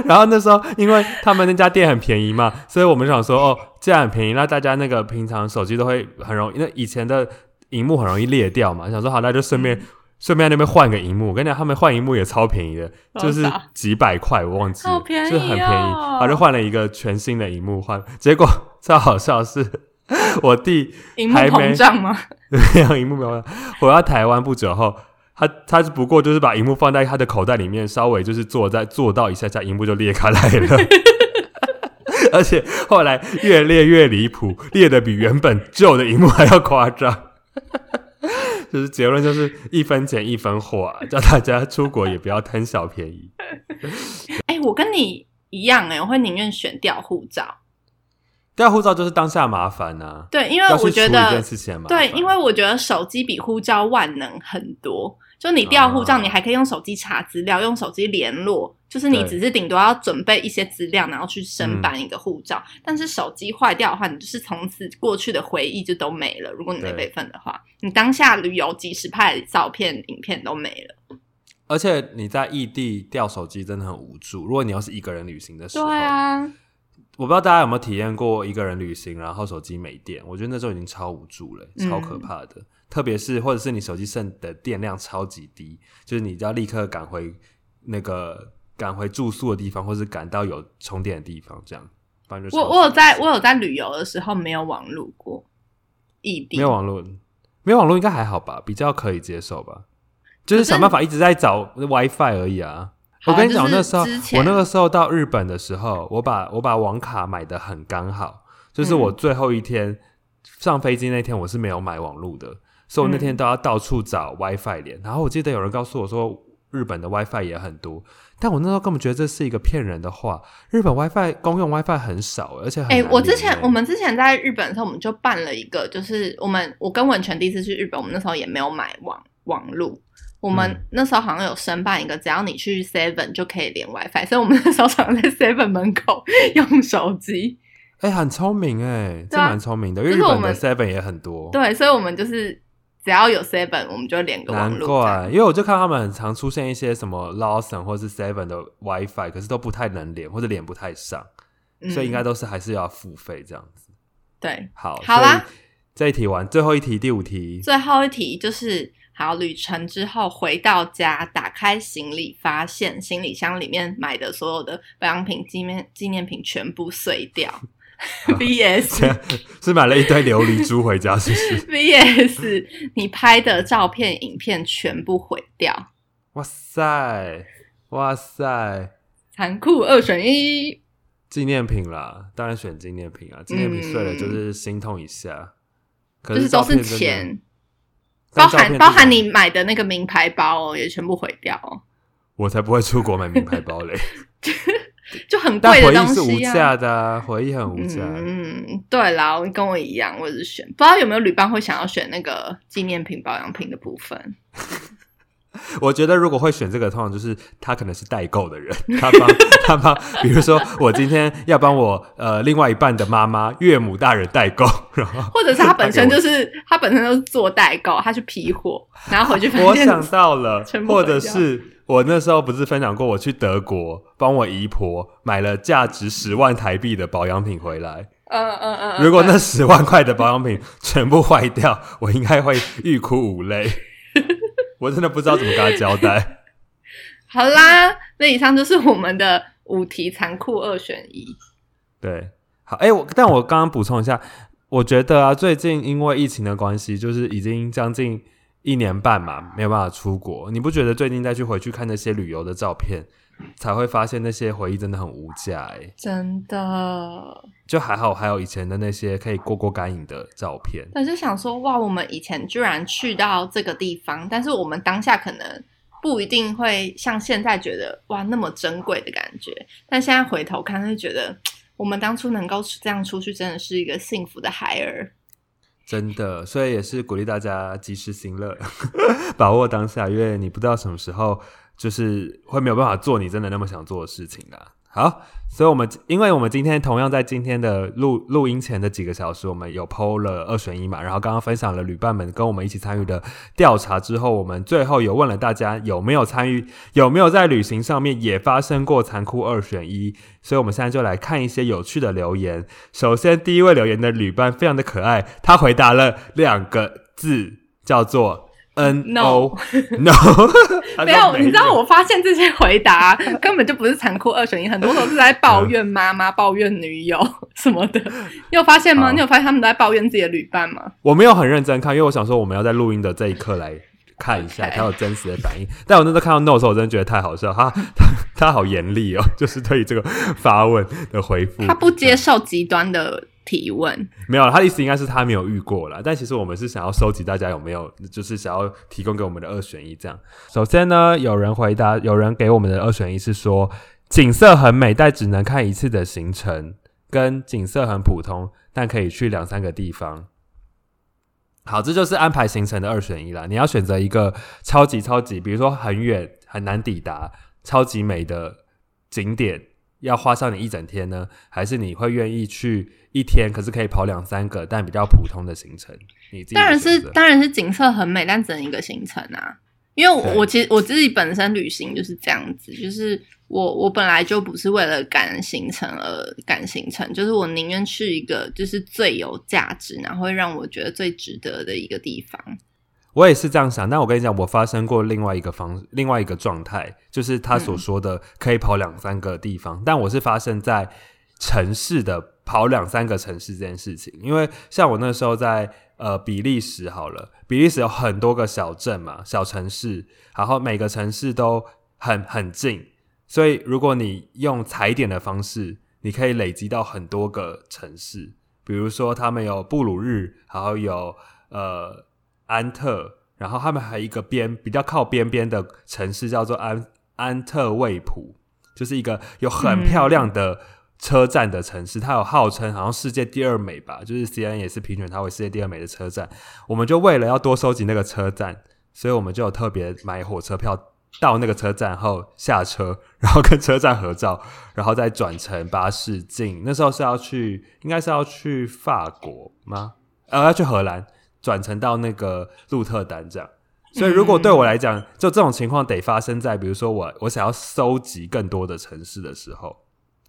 然后那时候，因为他们那家店很便宜嘛，所以我们想说，哦，既然很便宜，那大家那个平常手机都会很容易，那以前的荧幕很容易裂掉嘛，想说好，那就顺便顺便在那边换个荧幕。我跟你讲，他们换荧幕也超便宜的，就是几百块，我忘记了，好便宜就是很便宜。哦他就换了一个全新的荧幕换，结果超好笑是，我弟荧幕还没膨胀吗？没有荧幕没有，回到台湾不久后，他他不过就是把荧幕放在他的口袋里面，稍微就是坐在坐到一下下，荧幕就裂开来了。而且后来越裂越离谱，裂的比原本旧的荧幕还要夸张。就是结论就是一分钱一分货、啊，叫大家出国也不要贪小便宜。哎、我跟你一样哎、我会宁愿选掉护照。掉护照就是当下麻烦呐、对，因为我觉得。对，因为我觉得手机比护照万能很多。就你调护照，啊你还可以用手机查资料，用手机联络，就是你只是顶多要准备一些资料，然后去申嗯办一个护照。但是手机坏掉的话，你就是从此过去的回忆就都没了。如果你没备份的话，你当下旅游即时拍的照片、影片都没了。而且你在异地掉手机真的很无助。如果你要是一个人旅行的时候，对啊，我不知道大家有没有体验过一个人旅行，然后手机没电，我觉得那时候已经超无助了，嗯超可怕的。特别是或者是你手机剩的电量超级低，就是你要立刻赶回那个赶回住宿的地方，或是赶到有充电的地方，这样。不然就超我我有在我有在旅游的时候没有网路过，异地没有网络，没有网络应该还好吧，比较可以接受吧。就是想办法一直在找 WiFi 而已啊。我跟你讲，就是那时候我那个时候到日本的时候，我把我把网卡买的很刚好，就是嗯我最后一天、上飞机那天我是没有买网路的，所以我那嗯天都要到处找 WiFi 连。然后我记得有人告诉我说，日本的 WiFi 也很多，但我那时候根本觉得这是一个骗人的话。日本 WiFi 公用 WiFi 很少，而且很哎、难我之前我们之前在日本的时候，我们就办了一个，就是我们我跟文泉第一次去日本，我们那时候也没有买网网路，我们嗯那时候好像有申办一个，只要你去 Seven 就可以连 WiFi，所以我们 那时候常常在 Seven 门口 用手机。哎、很聪明哎、这蛮聪明的，因为日本的 Seven 也很多。对，所以我们就是只要有 Seven，我们就连个网难路这样。怪，因为我就看他们很常出现一些什么 Lawson 或是 Seven 的 WiFi，可是都不太能连或者连不太上，嗯所以应该都是还是要付费这样子。对。好，好啦，这一题完，最后一题，第五题，最后一题就是，好，旅程之后回到家，打开行李，发现行李箱里面买的所有的保养品、纪念纪念品全部碎掉。VS 是买了一堆琉璃珠回家，是不是？VS，你拍的照片、影片全部毁掉，哇塞，哇塞，残酷二选一。纪念品啦，当然选纪念品啊，纪念品碎了就是心痛一下。可就是都是钱，包含包含你买的那个名牌包哦，也全部毁掉哦，我才不会出国买名牌包嘞。就很但回忆贵的东西啊。是无价的啊，回忆很无价。嗯，对啦，跟我一样，我也是选，不知道有没有旅伴会想要选那个纪念品、保养品的部分。我觉得如果会选这个，通常就是他可能是代购的人，他帮 他帮，比如说我今天要帮我呃另外一半的妈妈岳母大人代购，然后或者是他本身就是他本身就是做代购，他去批货，然后回去发现我想到了或者是我那时候不是分享过，我去德国帮我姨婆买了价值十万台币的保养品回来。嗯嗯嗯嗯，如果那十万块的保养品全部坏掉，我应该会欲哭无泪。我真的不知道怎么跟他交代。好啦，那以上就是我们的五题残酷二选一。对，好，哎、我但我刚刚补充一下，我觉得啊，最近因为疫情的关系，就是已经将近一年半嘛，没有办法出国。你不觉得最近再去回去看那些旅游的照片，才会发现那些回忆真的很无价？哎，真的，就还好，还有以前的那些可以过过干瘾的照片。我就想说，哇，我们以前居然去到这个地方，但是我们当下可能不一定会像现在觉得哇那么珍贵的感觉，但现在回头看，就觉得 我们当初能够这样出去，真的是一个幸福的孩儿。真的，所以也是鼓励大家及时行乐，把握当下，因为你不知道什么时候就是会没有办法做你真的那么想做的事情啊。好，所以我们因为我们今天同样在今天的录录音前的几个小时，我们有 PO 了二选一嘛，然后刚刚分享了旅伴们跟我们一起参与的调查之后，我们最后有问了大家有没有参与，有没有在旅行上面也发生过残酷二选一，所以我们现在就来看一些有趣的留言。首先，第一位留言的旅伴非常的可爱，他回答了两个字，叫做 N No O No，他没有，你知道我发现这些回答 根本就不是残酷二选一，很多都是在抱怨妈妈、抱怨女友什么的。你有发现吗？你有发现他们都在抱怨自己的旅伴吗？我没有很认真看，因为我想说我们要在录音的这一刻来看一下他有真实的反应。但我那时候看到 no 的时候，我真的觉得太好笑，他他他好严厉哦，就是对于这个发问的回复，他不接受极端的提问。没有，他的意思应该是他没有遇过啦。但其实我们是想要收集大家有没有，就是想要提供给我们的二选一这样。首先呢，有人回答，有人给我们的二选一是说景色很美，但只能看一次的行程，跟景色很普通，但可以去两三个地方。好，这就是安排行程的二选一啦。你要选择一个超级超级，比如说很远很难抵达、超级美的景点，要花上你一整天呢，还是你会愿意去一天，可是可以跑两三个但比较普通的行程？你当然是当然是景色很美，但只能一个行程啊。因为我我其实我自己本身旅行就是这样子，就是我我本来就不是为了赶行程而赶行程，就是我宁愿去一个就是最有价值，然后会让我觉得最值得的一个地方。我也是这样想，但我跟你讲，我发生过另外一个方，另外一个状态，就是他所说的可以跑两三个地方，但我是发生在城市的跑两三个城市这件事情。因为像我那时候在呃比利时好了，比利时有很多个小镇嘛，小城市，然后每个城市都很很近，所以如果你用踩点的方式，你可以累积到很多个城市。比如说，他们有布鲁日，然后有呃安特，然后他们还有一个边比较靠边边的城市叫做安安特卫普，就是一个有很漂亮的车站的城市，它有号称好像世界第二美吧，就是 C N 也是评选它为世界第二美的车站。我们就为了要多收集那个车站，所以我们就有特别买火车票。到那个车站后下车，然后跟车站合照，然后再转乘巴士进。那时候是要去，应该是要去法国吗？呃，要去荷兰，转乘到那个鹿特丹这样。所以，如果对我来讲，就这种情况得发生在，比如说我我想要收集更多的城市的时候，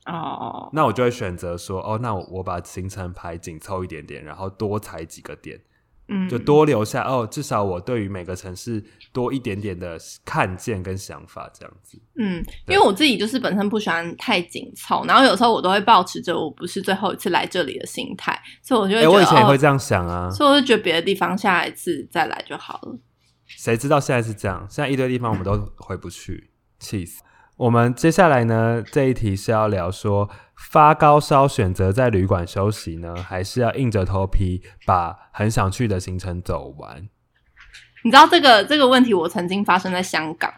哦，那我就会选择说，哦，那我我把行程排紧凑一点点，然后多踩几个点，嗯，就多留下哦，至少我对于每个城市多一点点的看见跟想法，这样子。嗯，因为我自己就是本身不喜欢太紧凑，然后有时候我都会保持着我不是最后一次来这里的心态，所以我就会哎、觉得，我以前也会哦这样想啊，所以我就觉得别的地方下一次再来就好了。谁知道现在是这样？现在一堆地方我们都回不去，气死！我们接下来呢这一题是要聊说，发高烧选择在旅馆休息呢，还是要硬着头皮把很想去的行程走完？你知道这个这个问题，我曾经发生在香港，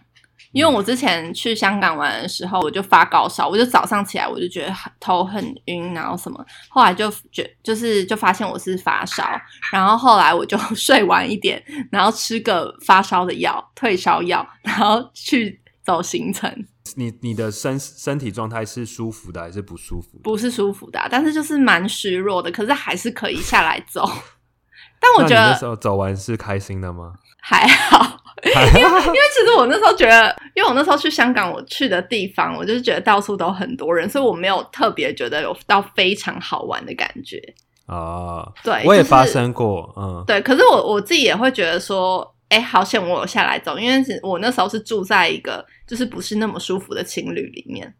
因为我之前去香港玩的时候，我就发高烧，我就早上起来我就觉得头很晕，然后什么，后来就觉就是就发现我是发烧，然后后来我就睡晚一点，然后吃个发烧的药、退烧药，然后去走行程，你你的身身体状态是舒服的还是不舒服的？不是舒服的啊、但是就是蛮虚弱的，可是还是可以下来走。但我觉得那那时候走完是开心的吗？还好，因为因为其实我那时候觉得，因为我那时候去香港，我去的地方，我就是觉得到处都很多人，所以我没有特别觉得有到非常好玩的感觉。啊，对，我也发生过，嗯，对，可是我我自己也会觉得说，哎，好险我有下来走，因为是我那时候是住在一个就是不是那么舒服的情侣里面。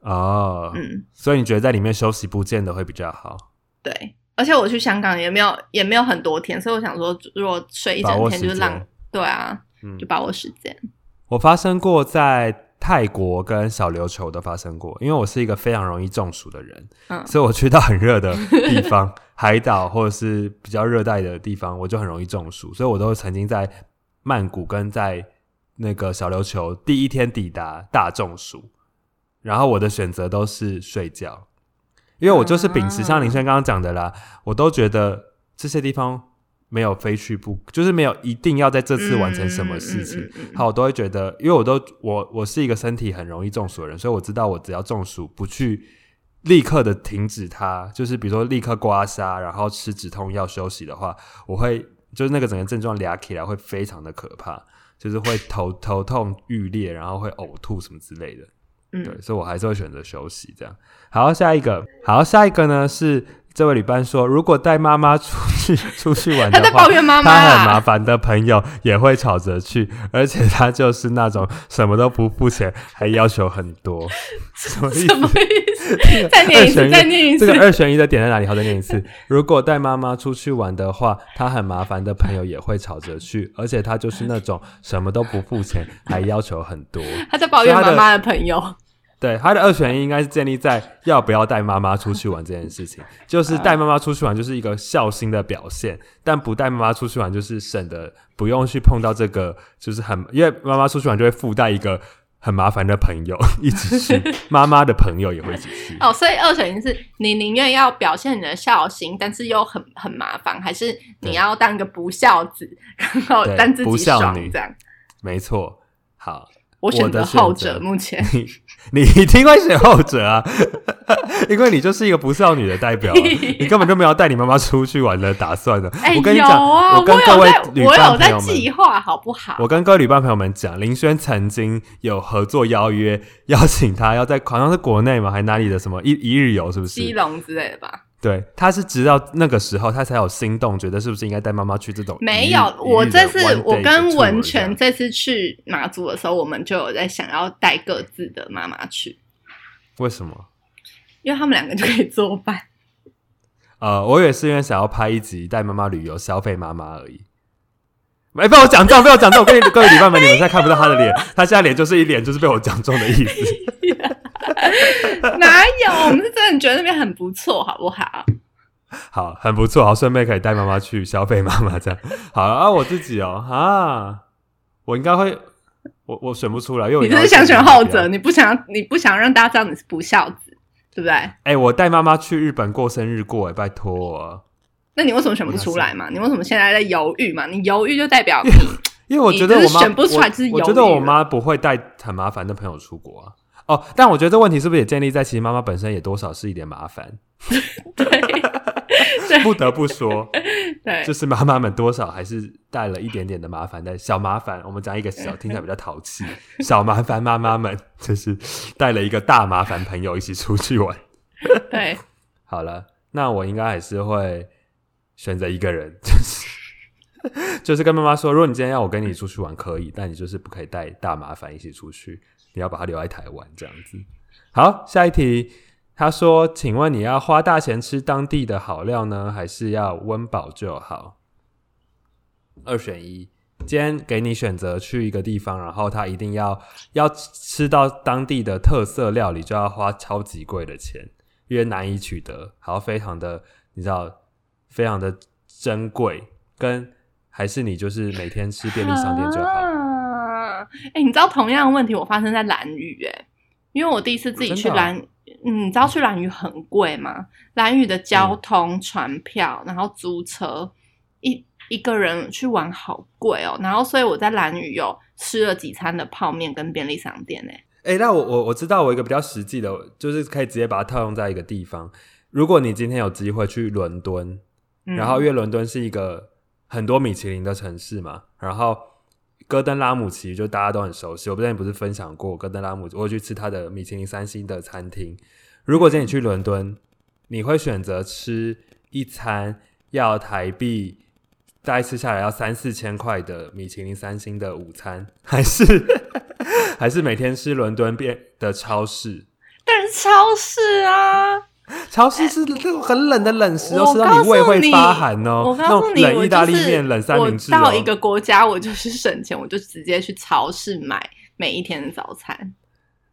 哦，嗯，所以你觉得在里面休息不见得会比较好？对，而且我去香港也没有也没有很多天，所以我想说，如果睡一整天就是让对啊，嗯就把握时间。我发生过在泰国跟小琉球都发生过，因为我是一个非常容易中暑的人，嗯所以我去到很热的地方，海岛或者是比较热带的地方，我就很容易中暑，所以我都曾经在曼谷跟在那个小琉球第一天抵达大中暑，然后我的选择都是睡觉，因为我就是秉持像林轩刚刚讲的啦，我都觉得这些地方没有非去不，就是没有一定要在这次完成什么事情。好，我都会觉得，因为我都我我是一个身体很容易中暑的人，所以我知道我只要中暑不去立刻的停止它，就是比如说立刻刮痧，然后吃止痛药休息的话，我会就是那个整个症状俩起来会非常的可怕，就是会头头痛欲裂，然后会呕吐什么之类的。嗯对，所以我还是会选择休息这样。好，下一个，好，下一个呢是这位旅伴说，如果带妈妈出去出去玩他在的话抱，怨妈妈他很麻啊，烦的朋友也会吵着去，而且他就是那种什么都不付钱，还要求很多。什么意思？再念一次，再念一次。这个二选一的点在哪里？好，再念一次。如果带妈妈出去玩的话，他很麻烦的朋友也会吵着去，而且他就是那种什么都不付钱，还要求很多。他在抱怨妈妈的朋友，对，他的二选一应该是建立在要不要带妈妈出去玩这件事情，就是带妈妈出去玩就是一个孝心的表现，但不带妈妈出去玩就是省得不用去碰到这个，就是很因为妈妈出去玩就会附带一个很麻烦的朋友一起去，妈妈的朋友也会一起去。哦，所以二选一是你宁愿要表现你的孝心，但是又很很麻烦，还是你要当一个不孝子，然后对当自不己爽孝女这样？没错，好，我选择后者，目前你你一定会选后者啊，因为你就是一个不孝女的代表、啊，你根本就没有带你妈妈出去玩的打算的。哎，我跟你有讲，啊，跟各位有在，旅我有在伴朋友们计划，好不好？我跟各位旅伴朋友们讲，林轩曾经有合作邀约，邀请他要在好像是国内嘛，还哪里的什么一一日游，是不是？基隆之类的吧？对，他是直到那个时候他才有心动，觉得是不是应该带妈妈去这种没有，我这次我跟文泉这次去马祖的时候，我们就有在想要带各自的妈妈去，为什么？因为他们两个就可以作伴。呃，我也是因为想要拍一集带妈妈旅游消费妈妈而已。没被我讲中，被我讲中。我跟你 各位旅伴们，你们现在看不到他的脸，他现在脸就是一脸就是被我讲中的意思。哪有？我们是真的觉得那边很不错，好不好？好，很不错，好，顺便可以带妈妈去消费妈妈这样。好啊，我自己哦，啊，我应该会，我我选不出来，因为你就是想选后者，你不想你不想让大家知道你是不孝子，对不对？哎、我带妈妈去日本过生日过，哎，拜托、啊，那你为什么选不出来嘛？你为什么现在在犹豫嘛？你犹豫就代表你因为我觉得我妈选不出来就是我，我觉得我妈不会带很麻烦的朋友出国啊。哦，但我觉得这问题是不是也建立在其实妈妈本身也多少是一点麻烦？对不得不说，对就是妈妈们多少还是带了一点点的麻烦的小麻烦。我们讲一个小，听起来比较淘气，小麻烦妈妈们就是带了一个大麻烦朋友一起出去玩。对，好了，那我应该还是会选择一个人，就是就是跟妈妈说，如果你今天要我跟你出去玩，可以，但你就是不可以带大麻烦一起出去，你要把它留在台湾这样子。好，下一题，他说，请问你要花大钱吃当地的好料呢，还是要温饱就好？二选一。今天给你选择去一个地方，然后他一定要要吃到当地的特色料理，就要花超级贵的钱。因为难以取得，还要非常的，你知道，非常的珍贵，跟还是你就是每天吃便利商店就好。啊，哎、你知道同样的问题我发生在兰屿哎，因为我第一次自己去兰，嗯，你知道去兰屿很贵吗？兰屿的交通、船票，然后租车，一一个人去玩好贵哦。然后所以我在兰屿有吃了几餐的泡面跟便利商店哎。哎、那我我我知道我一个比较实际的，就是可以直接把它套用在一个地方。如果你今天有机会去伦敦，嗯然后因为伦敦是一个很多米其林的城市嘛，然后戈登拉姆齐就大家都很熟悉。我之前不是分享过戈登拉姆，我去吃他的米其林三星的餐厅。如果今天你去伦敦，你会选择吃一餐要台币大概吃下来要三四千块的米其林三星的午餐，还 是还是每天吃伦敦边的超市？但是超市啊，超市是那种很冷的冷食哦，我吃到你胃会发寒哦。我告诉你，意大利就是面、冷三明治、哦。我到一个国家，我就是省钱，我就直接去超市买每一天的早餐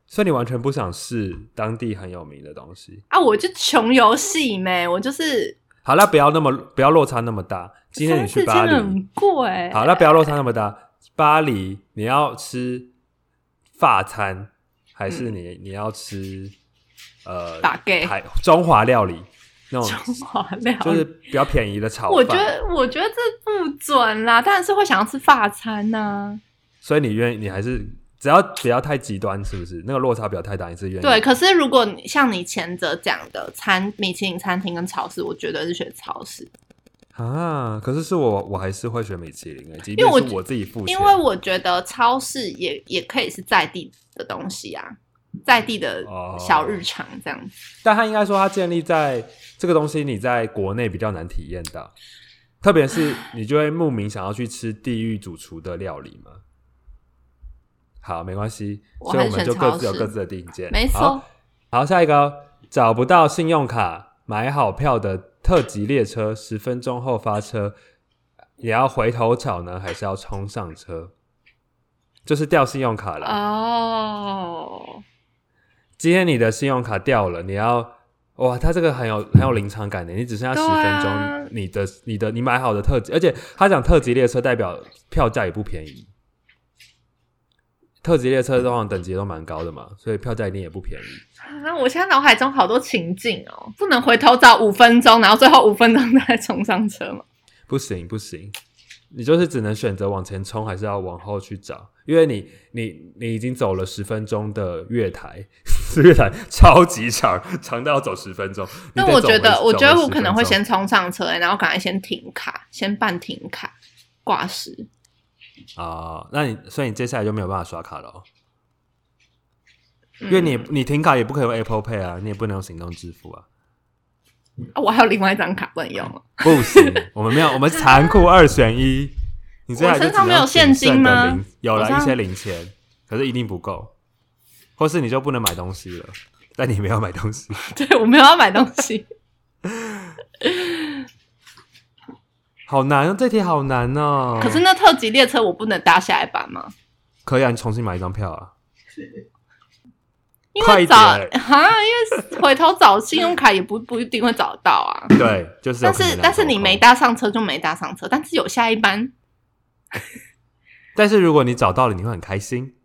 所以你完全不想试当地很有名的东西。啊！我就穷游戏没，我就是好，那不要那么不要落差那么大。今天你去巴黎，很贵。好，那不要落差那么大。巴黎你要吃法餐，还是你、你要吃呃打台中华料理那种，中华料理，就是比较便宜的炒饭？我觉得我觉得这不准啦，当然是会想要吃法餐呐、所以你愿意，你还是只要不要太极端，是不是？那个落差不要太大，你是愿意？对，可是如果你像你前者讲的餐米其林餐厅跟超市，我绝对是选超市，啊，可是是我，我还是会选米其林因为我便是我自己付钱，因为我觉得超市也也可以是在地的东西啊，在地的哦小日常这样子。但他应该说他建立在这个东西你在国内比较难体验到，特别是你就会慕名想要去吃地狱主厨的料理嘛。好，没关系，所以我们就各自有各自的定见。没好错，好，下一个哦找不到信用卡买好票的特急列车，十分钟后发车，也要回头找呢，还是要冲上车？就是掉信用卡了。哦，今天你的信用卡掉了，你要哇，他这个很有很有临场感的，你只剩下十对分啊钟，你的你的你买好的特级，而且他讲特级列车代表票价也不便宜。特级列车通常等级都蛮高的嘛，所以票价一定也不便宜。啊！我现在脑海中好多情境哦，不能回头找五分钟，然后最后 五分钟再冲上车吗？不行不行，你就是只能选择往前冲，还是要往后去找？因为你你你已经走了十分钟的月台，月台超级长，长到要走十分钟。你那我觉得，我觉得走回10我可能会先冲上车、然后赶快先停卡，先办停卡挂失。啊、那你所以你接下来就没有办法刷卡了、哦，嗯因为你你停卡也不可以用 Apple Pay 啊，你也不能用行动支付啊，啊我还有另外一张卡不能用了。不行，我们没有，我们残酷二选一。你身上没有现金吗有了一些零钱，可是一定不够，或是你就不能买东西了，但你没有买东西。对我没有要买东西，好难哦，这题好难哦。可是那特急列车我不能搭下一班吗？可以啊，你重新买一张票啊。因为找点哈，因为回头找信用卡也不不一定会找得到啊。对，就是但是但是你没搭上车就没搭上车，但是有下一班，但是如果你找到了，你会很开心，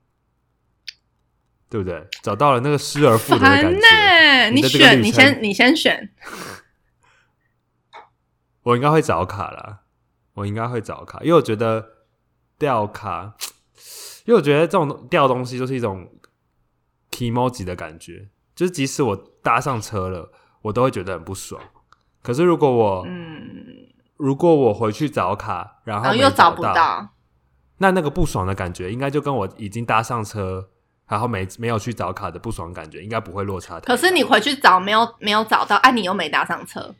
对不对？找到了那个失而复得的感呢、觉。你选，你先，你先选。我应该会找卡啦，我应该会找卡，因为我觉得掉卡，因为我觉得这种掉东西就是一种 emoji 的感觉，就是即使我搭上车了，我都会觉得很不爽。可是如果我、嗯，如果我回去找卡，然后又找不到，那那个不爽的感觉，应该就跟我已经搭上车，然后没没有去找卡的不爽感觉，应该不会落差太。可是你回去找没有没有找到，啊，你又没搭上车，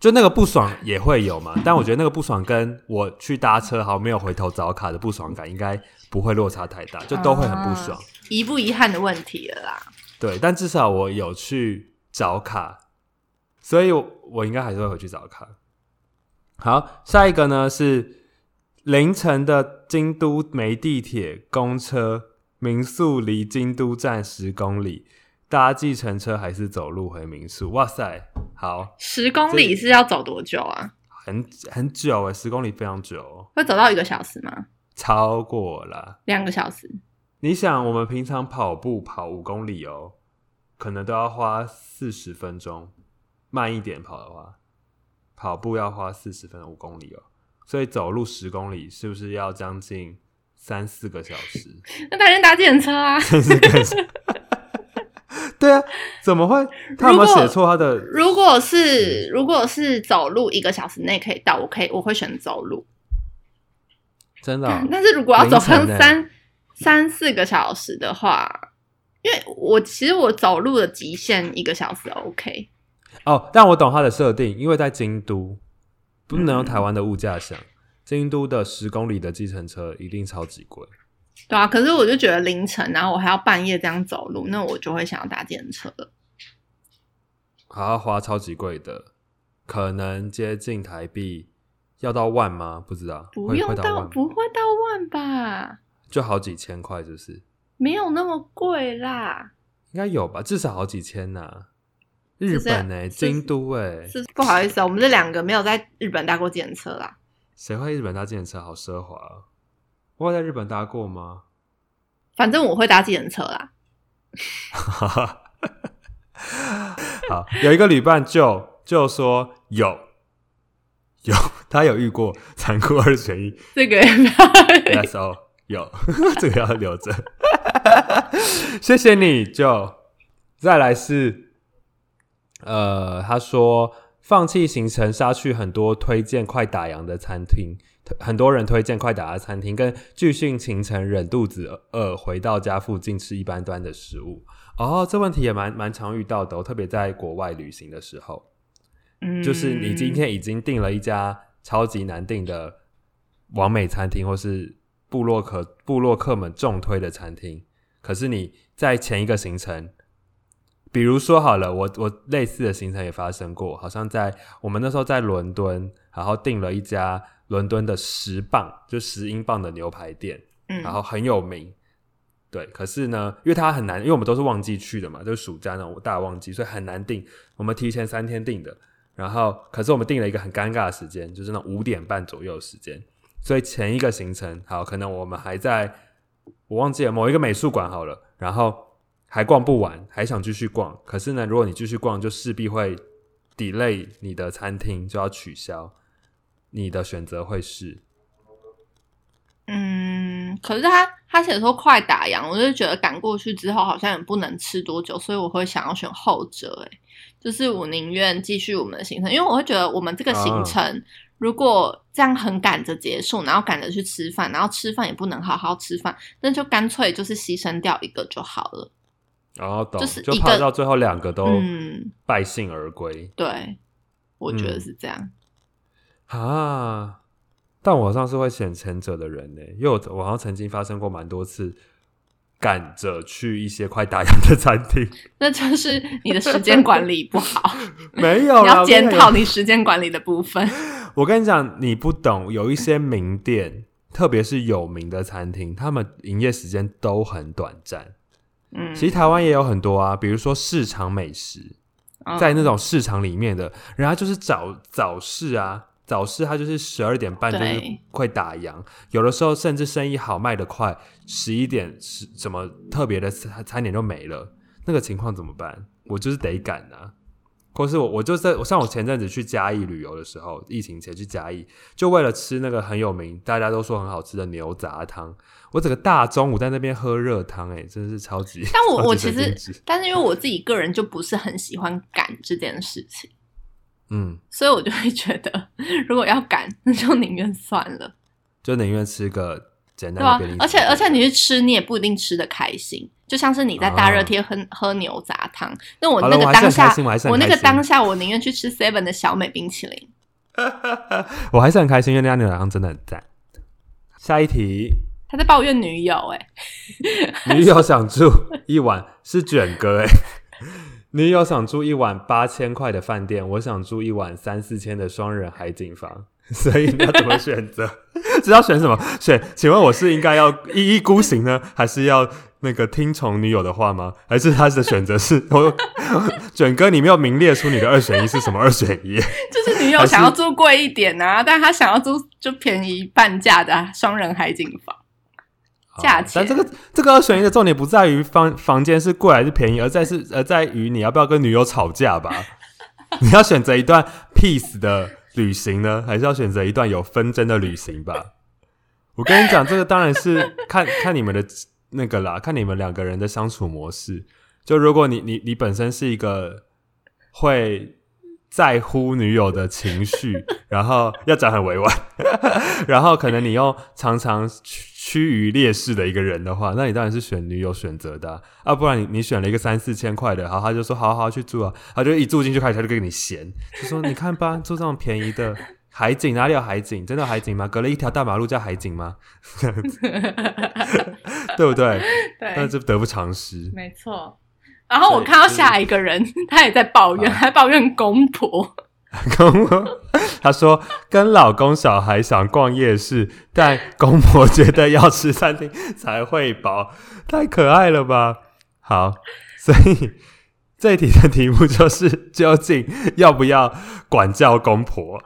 就那个不爽也会有嘛，但我觉得那个不爽跟我去搭车好没有回头找卡的不爽感，应该不会落差太大，就都会很不爽。遗不遗憾的问题了啦。对，但至少我有去找卡，所以我我应该还是会回去找卡。好，下一个呢是凌晨的京都没地铁、公车，民宿离京都站十公里，搭计程车还是走路回民宿？哇塞，好，十公里是要走多久啊？很很久诶，十公里非常久哦，会走到一个小时吗？超过了。两个小时？你想，我们平常跑步跑五公里哦，可能都要花四十分钟，慢一点跑的话，跑步要花四十分钟五公里哦，所以走路十公里是不是要将近三四个小时？那当然搭计程车啊。对啊，怎么会？他有没有写错他的？如果是如果是走路一个小时内可以到，我可以我会选走路。真的哦、但是如果要走凌晨欸三三四个小时的话，因为我其实我走路的极限一个小时 OK。哦，但我懂它的设定，因为在京都，不能用台湾的物价想，京都的十公里的计程车一定超级贵。对啊，可是我就觉得凌晨，然后我还要半夜这样走路，那我就会想要搭电车了。还要花超级贵的，可能接近台币要到万吗？不知道，不用到，不会到万吧？就好几千块，就是？没有那么贵啦。应该有吧，至少好几千呐、日本哎、是京都哎、是不好意思啊，我们这两个没有在日本搭过电车啦。谁会日本搭自行车？好奢华啊！我有在日本搭过吗？反正我会搭自行车啦。好，有一个旅伴就就说有有，他有遇过残酷二选一，这个也不 要 That's all，有 这个要留着。谢谢你，就再来是，呃，他说放弃行程，杀去很多推荐快打烊的餐厅，很多人推荐快打烊的餐厅，跟巨训行程忍肚子饿回到家附近吃一般端的食物。哦，这问题也蛮蛮常遇到的、哦，特别在国外旅行的时候。嗯，就是你今天已经订了一家超级难订的完美餐厅，或是布洛克布洛克们重推的餐厅，可是你在前一个行程，比如说好了，我我类似的行程也发生过，好像在我们那时候在伦敦，然后订了一家伦敦的十磅就十英镑的牛排店，嗯，然后很有名。对，可是呢，因为它很难，因为我们都是旺季去的嘛，就是暑假那种大旺季，所以很难订。我们提前三天订的，然后可是我们订了一个很尴尬的时间，就是那五点半左右的时间。所以前一个行程，好，可能我们还在我忘记了某一个美术馆好了，然后还逛不完，还想继续逛。可是呢，如果你继续逛，就势必会 delay 你的餐厅就要取消，你的选择会是嗯，可是他他写说快打烊，我就觉得赶过去之后好像也不能吃多久，所以我会想要选后者、欸。就是我宁愿继续我们的行程，因为我会觉得我们这个行程、如果这样很赶着结束，然后赶着去吃饭，然后吃饭也不能好好吃饭，那就干脆就是牺牲掉一个就好了。然后懂，就是就怕到最后两个都嗯，败兴而归、对，我觉得嗯是这样。啊！但我好像是会选前者的人呢，因为我我好像曾经发生过蛮多次赶着去一些快打烊的餐厅，那就是你的时间管理不好，没有，你要检讨你时间管理的部分。我跟你讲，你不懂，有一些名店，特别是有名的餐厅，他们营业时间都很短暂。嗯，其实台湾也有很多啊，比如说市场美食，嗯在那种市场里面的，人家就是早早市啊，早市它就是十二点半就是对会打烊，有的时候甚至生意好卖得快，十一点十什么特别的餐餐点就没了，那个情况怎么办？我就是得赶啊。或是我，我就在我像我前阵子去嘉义旅游的时候，疫情前去嘉义，就为了吃那个很有名，大家都说很好吃的牛杂汤，我整个大中午在那边喝热汤，哎，真的是超级。但我 我其实但是因为我自己个人就不是很喜欢赶这件事情，嗯，所以我就会觉得，如果要赶，那就宁愿算了，就宁愿吃个简、单的。而且而且你去吃，你也不一定吃的开心。就像是你在大热天喝、喝牛杂汤，那我那个当下我那个当下，我宁愿去吃 Seven 的小美冰淇淋。我还是很开心，因为那家牛杂汤真的很赞。下一题，他在抱怨女友、欸，女友想住一晚是卷哥哎、女友想住一晚八千块的饭店，我想住一晚三四千的双人海景房，所以你要怎么选择？知道选什么？选？请问我是应该要一意孤行呢，还是要那个听从女友的话吗？还是他的选择是我卷哥？你没有明列出你的二选一是什么二选一？就是女友想要住贵一点啊，但他想要住就便宜半价的双人海景房。价钱但这个这个二选一的重点不在于房房间是贵还是便宜，而在是而在于你要不要跟女友吵架吧？你要选择一段 peace 的旅行呢，还是要选择一段有纷争的旅行吧？我跟你讲，这个当然是 看看你们的那个啦，看你们两个人的相处模式。就如果你你你本身是一个会在乎女友的情绪，然后要讲很委婉，然后可能你又常常趋趋于劣势的一个人的话，那你当然是选女友选择的啊，啊不然你你选了一个三四千块的，然后他就说好好好去住啊，他就一住进去开始他就跟你闲，就说你看吧，住这种便宜的海景哪里有海景？真的有海景吗？隔了一条大马路叫海景吗？这样子对不对？但对，这得不偿失。没错。然后我看到下一个人，他也在抱怨，啊还抱怨公婆。公婆，他说跟老公小孩想逛夜市，但公婆觉得要吃餐厅才会饱，太可爱了吧？好，所以 这题的题目就是究竟要不要管教公婆？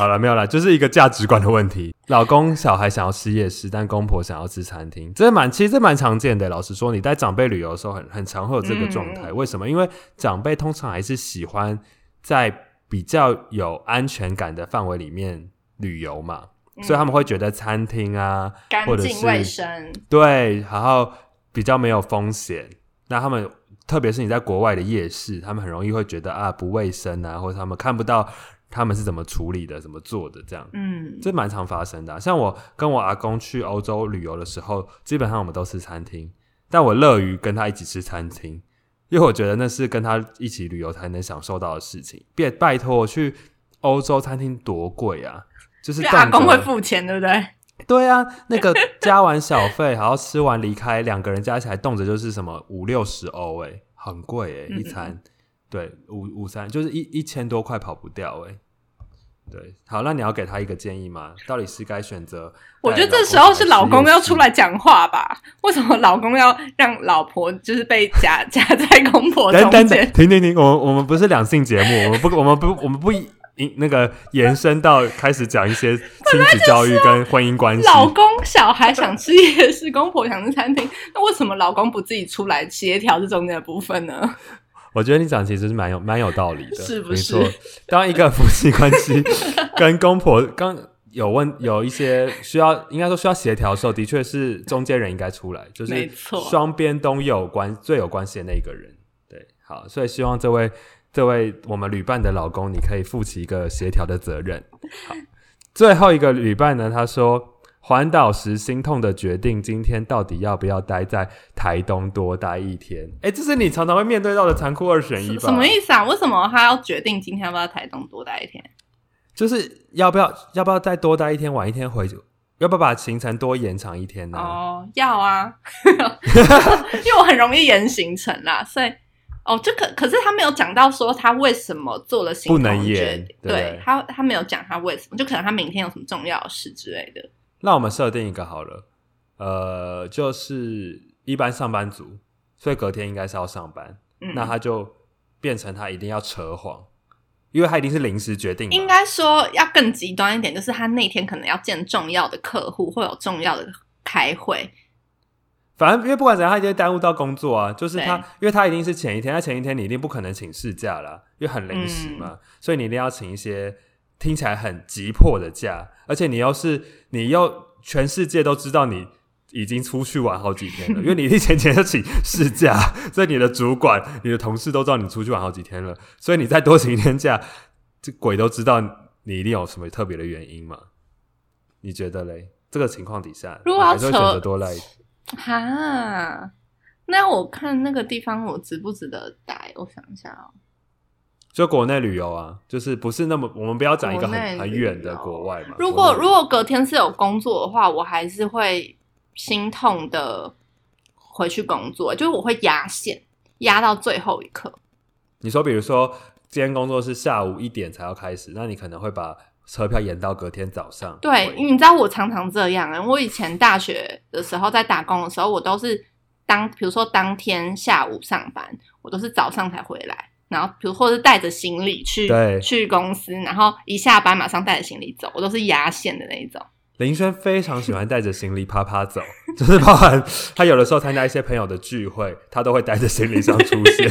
好了，没有了，就是一个价值观的问题。老公小孩想要吃夜市，但公婆想要吃餐厅，这蛮其实这蛮常见的。老实说，你带长辈旅游的时候很，很常会有这个状态。嗯为什么？因为长辈通常还是喜欢在比较有安全感的范围里面旅游嘛，所以他们会觉得餐厅啊，干或者是净卫生，对，然后比较没有风险。那他们特别是你在国外的夜市，他们很容易会觉得啊不卫生啊，或者他们看不到他们是怎么处理的、怎么做的这样。嗯，这蛮常发生的啊、像我跟我阿公去欧洲旅游的时候，基本上我们都吃餐厅，但我乐于跟他一起吃餐厅，因为我觉得那是跟他一起旅游才能享受到的事情。别拜托我去欧洲餐厅多贵啊，就是就阿公会付钱，对不对？对啊，那个 加完小费，然后吃完离开，两个人加起来动辄就是什么五六十欧，哎，很贵哎，嗯一餐。对，五五三就是一一千多块跑不掉哎。对，好，那你要给他一个建议吗？到底是该选择？我觉得这时候是老公要出来讲话吧？为什么老公要让老婆就是被夹夹在公婆等等等，中间？停停停，我们我们不是两性节目，我们不我们不我们不引那个延伸到开始讲一些亲子教育跟婚姻关系。老公小孩想吃夜市，公婆想吃餐厅，那为什么老公不自己出来协调这中间的部分呢？我觉得你讲其实是蛮有蛮有道理的，是不是没错，当一个夫妻关系 跟公婆刚有问有一些需要，应该说需要协调的时候，的确是中间人应该出来，就是双边都有关最有关系的那一个人。对，好，所以希望这位这位我们旅伴的老公，你可以负起一个协调的责任。好，最后一个旅伴呢，他说。环岛时心痛的决定，今天到底要不要待在台东多待一天？哎，这是你常常会面对到的残酷二选一吧？什么意思啊？为什么他要决定今天要不要在台东多待一天？就是要不要要不要再多待一天，晚一天回去？要不要把行程多延长一天呢？哦，要啊，因为我很容易延行程啦，所以哦，这可可是他没有讲到说他为什么做了行不能延定，对对他他没有讲他为什么，就可能他明天有什么重要的事之类的。那我们设定一个好了，呃，就是一般上班族，所以隔天应该是要上班，嗯，那他就变成他一定要扯谎，因为他一定是临时决定嘛。应该说要更极端一点，就是他那天可能要见重要的客户，会有重要的开会，反正因为不管怎样，他一定会耽误到工作啊。就是他，因为他一定是前一天，他前一天你一定不可能请事假啦，因为很临时嗯嘛，所以你一定要请一些听起来很急迫的假，而且你要是你要全世界都知道你已经出去玩好几天了，因为你一定前前就请事假，所以你的主管、你的同事都知道你出去玩好几天了，所以你再多请一天假，这鬼都知道你一定有什么特别的原因嘛？你觉得嘞？这个情况底下，如果要你还是选择多来一天哈。那我看那个地方我值不值得待？我想一下哦。就国内旅游啊，就是不是那么，我们不要讲一个很很远的国外嘛。如果如果隔天是有工作的话，我还是会心痛的回去工作，就是我会压线，压到最后一刻。你说，比如说今天工作是下午一点才要开始，那你可能会把车票延到隔天早上。对，你知道我常常这样啊。我以前大学的时候在打工的时候，我都是当比如说当天下午上班，我都是早上才回来。然后，比如或者是带着行李去去公司，然后一下班马上带着行李走，我都是压线的那一种。林轩非常喜欢带着行李啪啪走，就是包含他有的时候参加一些朋友的聚会，他都会带着行李箱出现。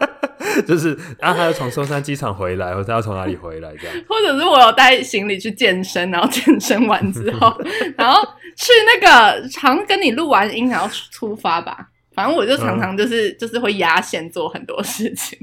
就是，然后他要从松山机场回来，或者他要从哪里回来这样。或者是我有带行李去健身，然后健身完之后，然后去那个好像跟你录完音，然后出发吧。反正我就常常就是、就是会压线做很多事情。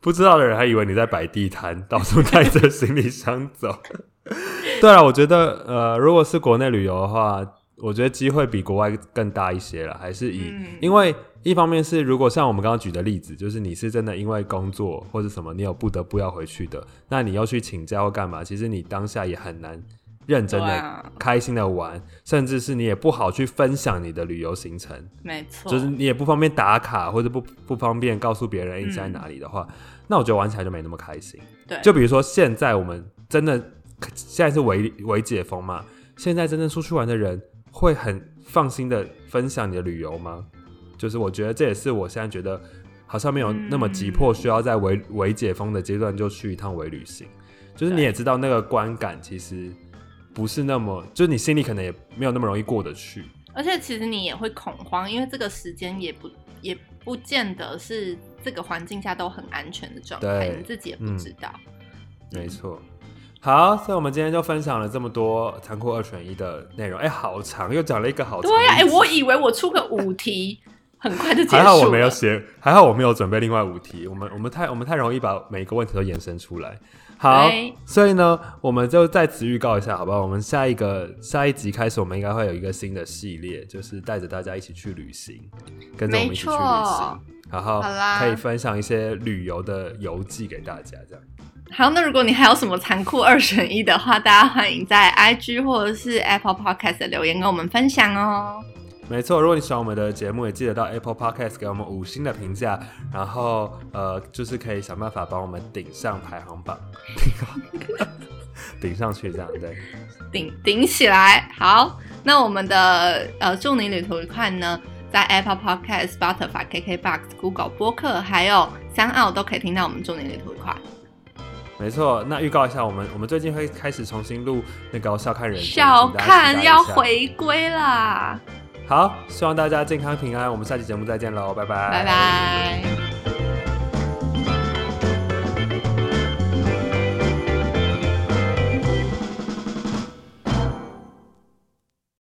不知道的人还以为你在摆地摊，到处带着行李箱走。对啊，我觉得呃，如果是国内旅游的话，我觉得机会比国外更大一些了，还是以、嗯因为一方面是如果像我们刚刚举的例子，就是你是真的因为工作或者什么，你有不得不要回去的，那你要去请假或干嘛，其实你当下也很难认真的、啊开心的玩，甚至是你也不好去分享你的旅游行程。没错，就是你也不方便打卡，或者不不方便告诉别人你嗯在哪里的话，那我觉得玩起来就没那么开心。对，就比如说现在我们真的现在是微微解封嘛，现在真正出去玩的人会很放心的分享你的旅游吗？就是我觉得这也是我现在觉得好像没有那么急迫，需要在微微解封的阶段就去一趟微旅行。就是你也知道那个观感其实不是那么，就是你心里可能也没有那么容易过得去。而且其实你也会恐慌，因为这个时间也不也不见得是这个环境下都很安全的状态，你自己也不知道。没错。好，所以我们今天就分享了这么多残酷二选一的内容。哎、好长，又讲了一个好长对呀。哎、我以为我出个五题很快就结束了。还好我没有写，还好我没有准备另外五题。我们我们太我们太容易把每一个问题都延伸出来。好，所以呢，我们就在此预告一下，好不好？我们下一个下一集开始，我们应该会有一个新的系列，就是带着大家一起去旅行，跟着我们一起去旅行，然后好啦可以分享一些旅游的游记给大家，这样。好，那如果你还有什么残酷二选一的话，大家欢迎在 IG 或者是 Apple Podcast 的留言跟我们分享哦。没错，如果你喜欢我们的节目，也记得到 Apple Podcast 给我们五星的评价，然后呃，就是可以想办法帮我们顶上排行榜，顶上去这样对。顶顶起来。好，那我们的呃祝你旅途愉快呢，在 Apple Podcast、Spotify、KKBox、Google 播客还有三奥都可以听到我们祝你旅途愉快。没错，那预告一下，我们我们最近会开始重新录那个笑看人生，小请大家期待看。要回归啦，好，希望大家健康平安，我们下期节目再见喽，拜拜，拜拜。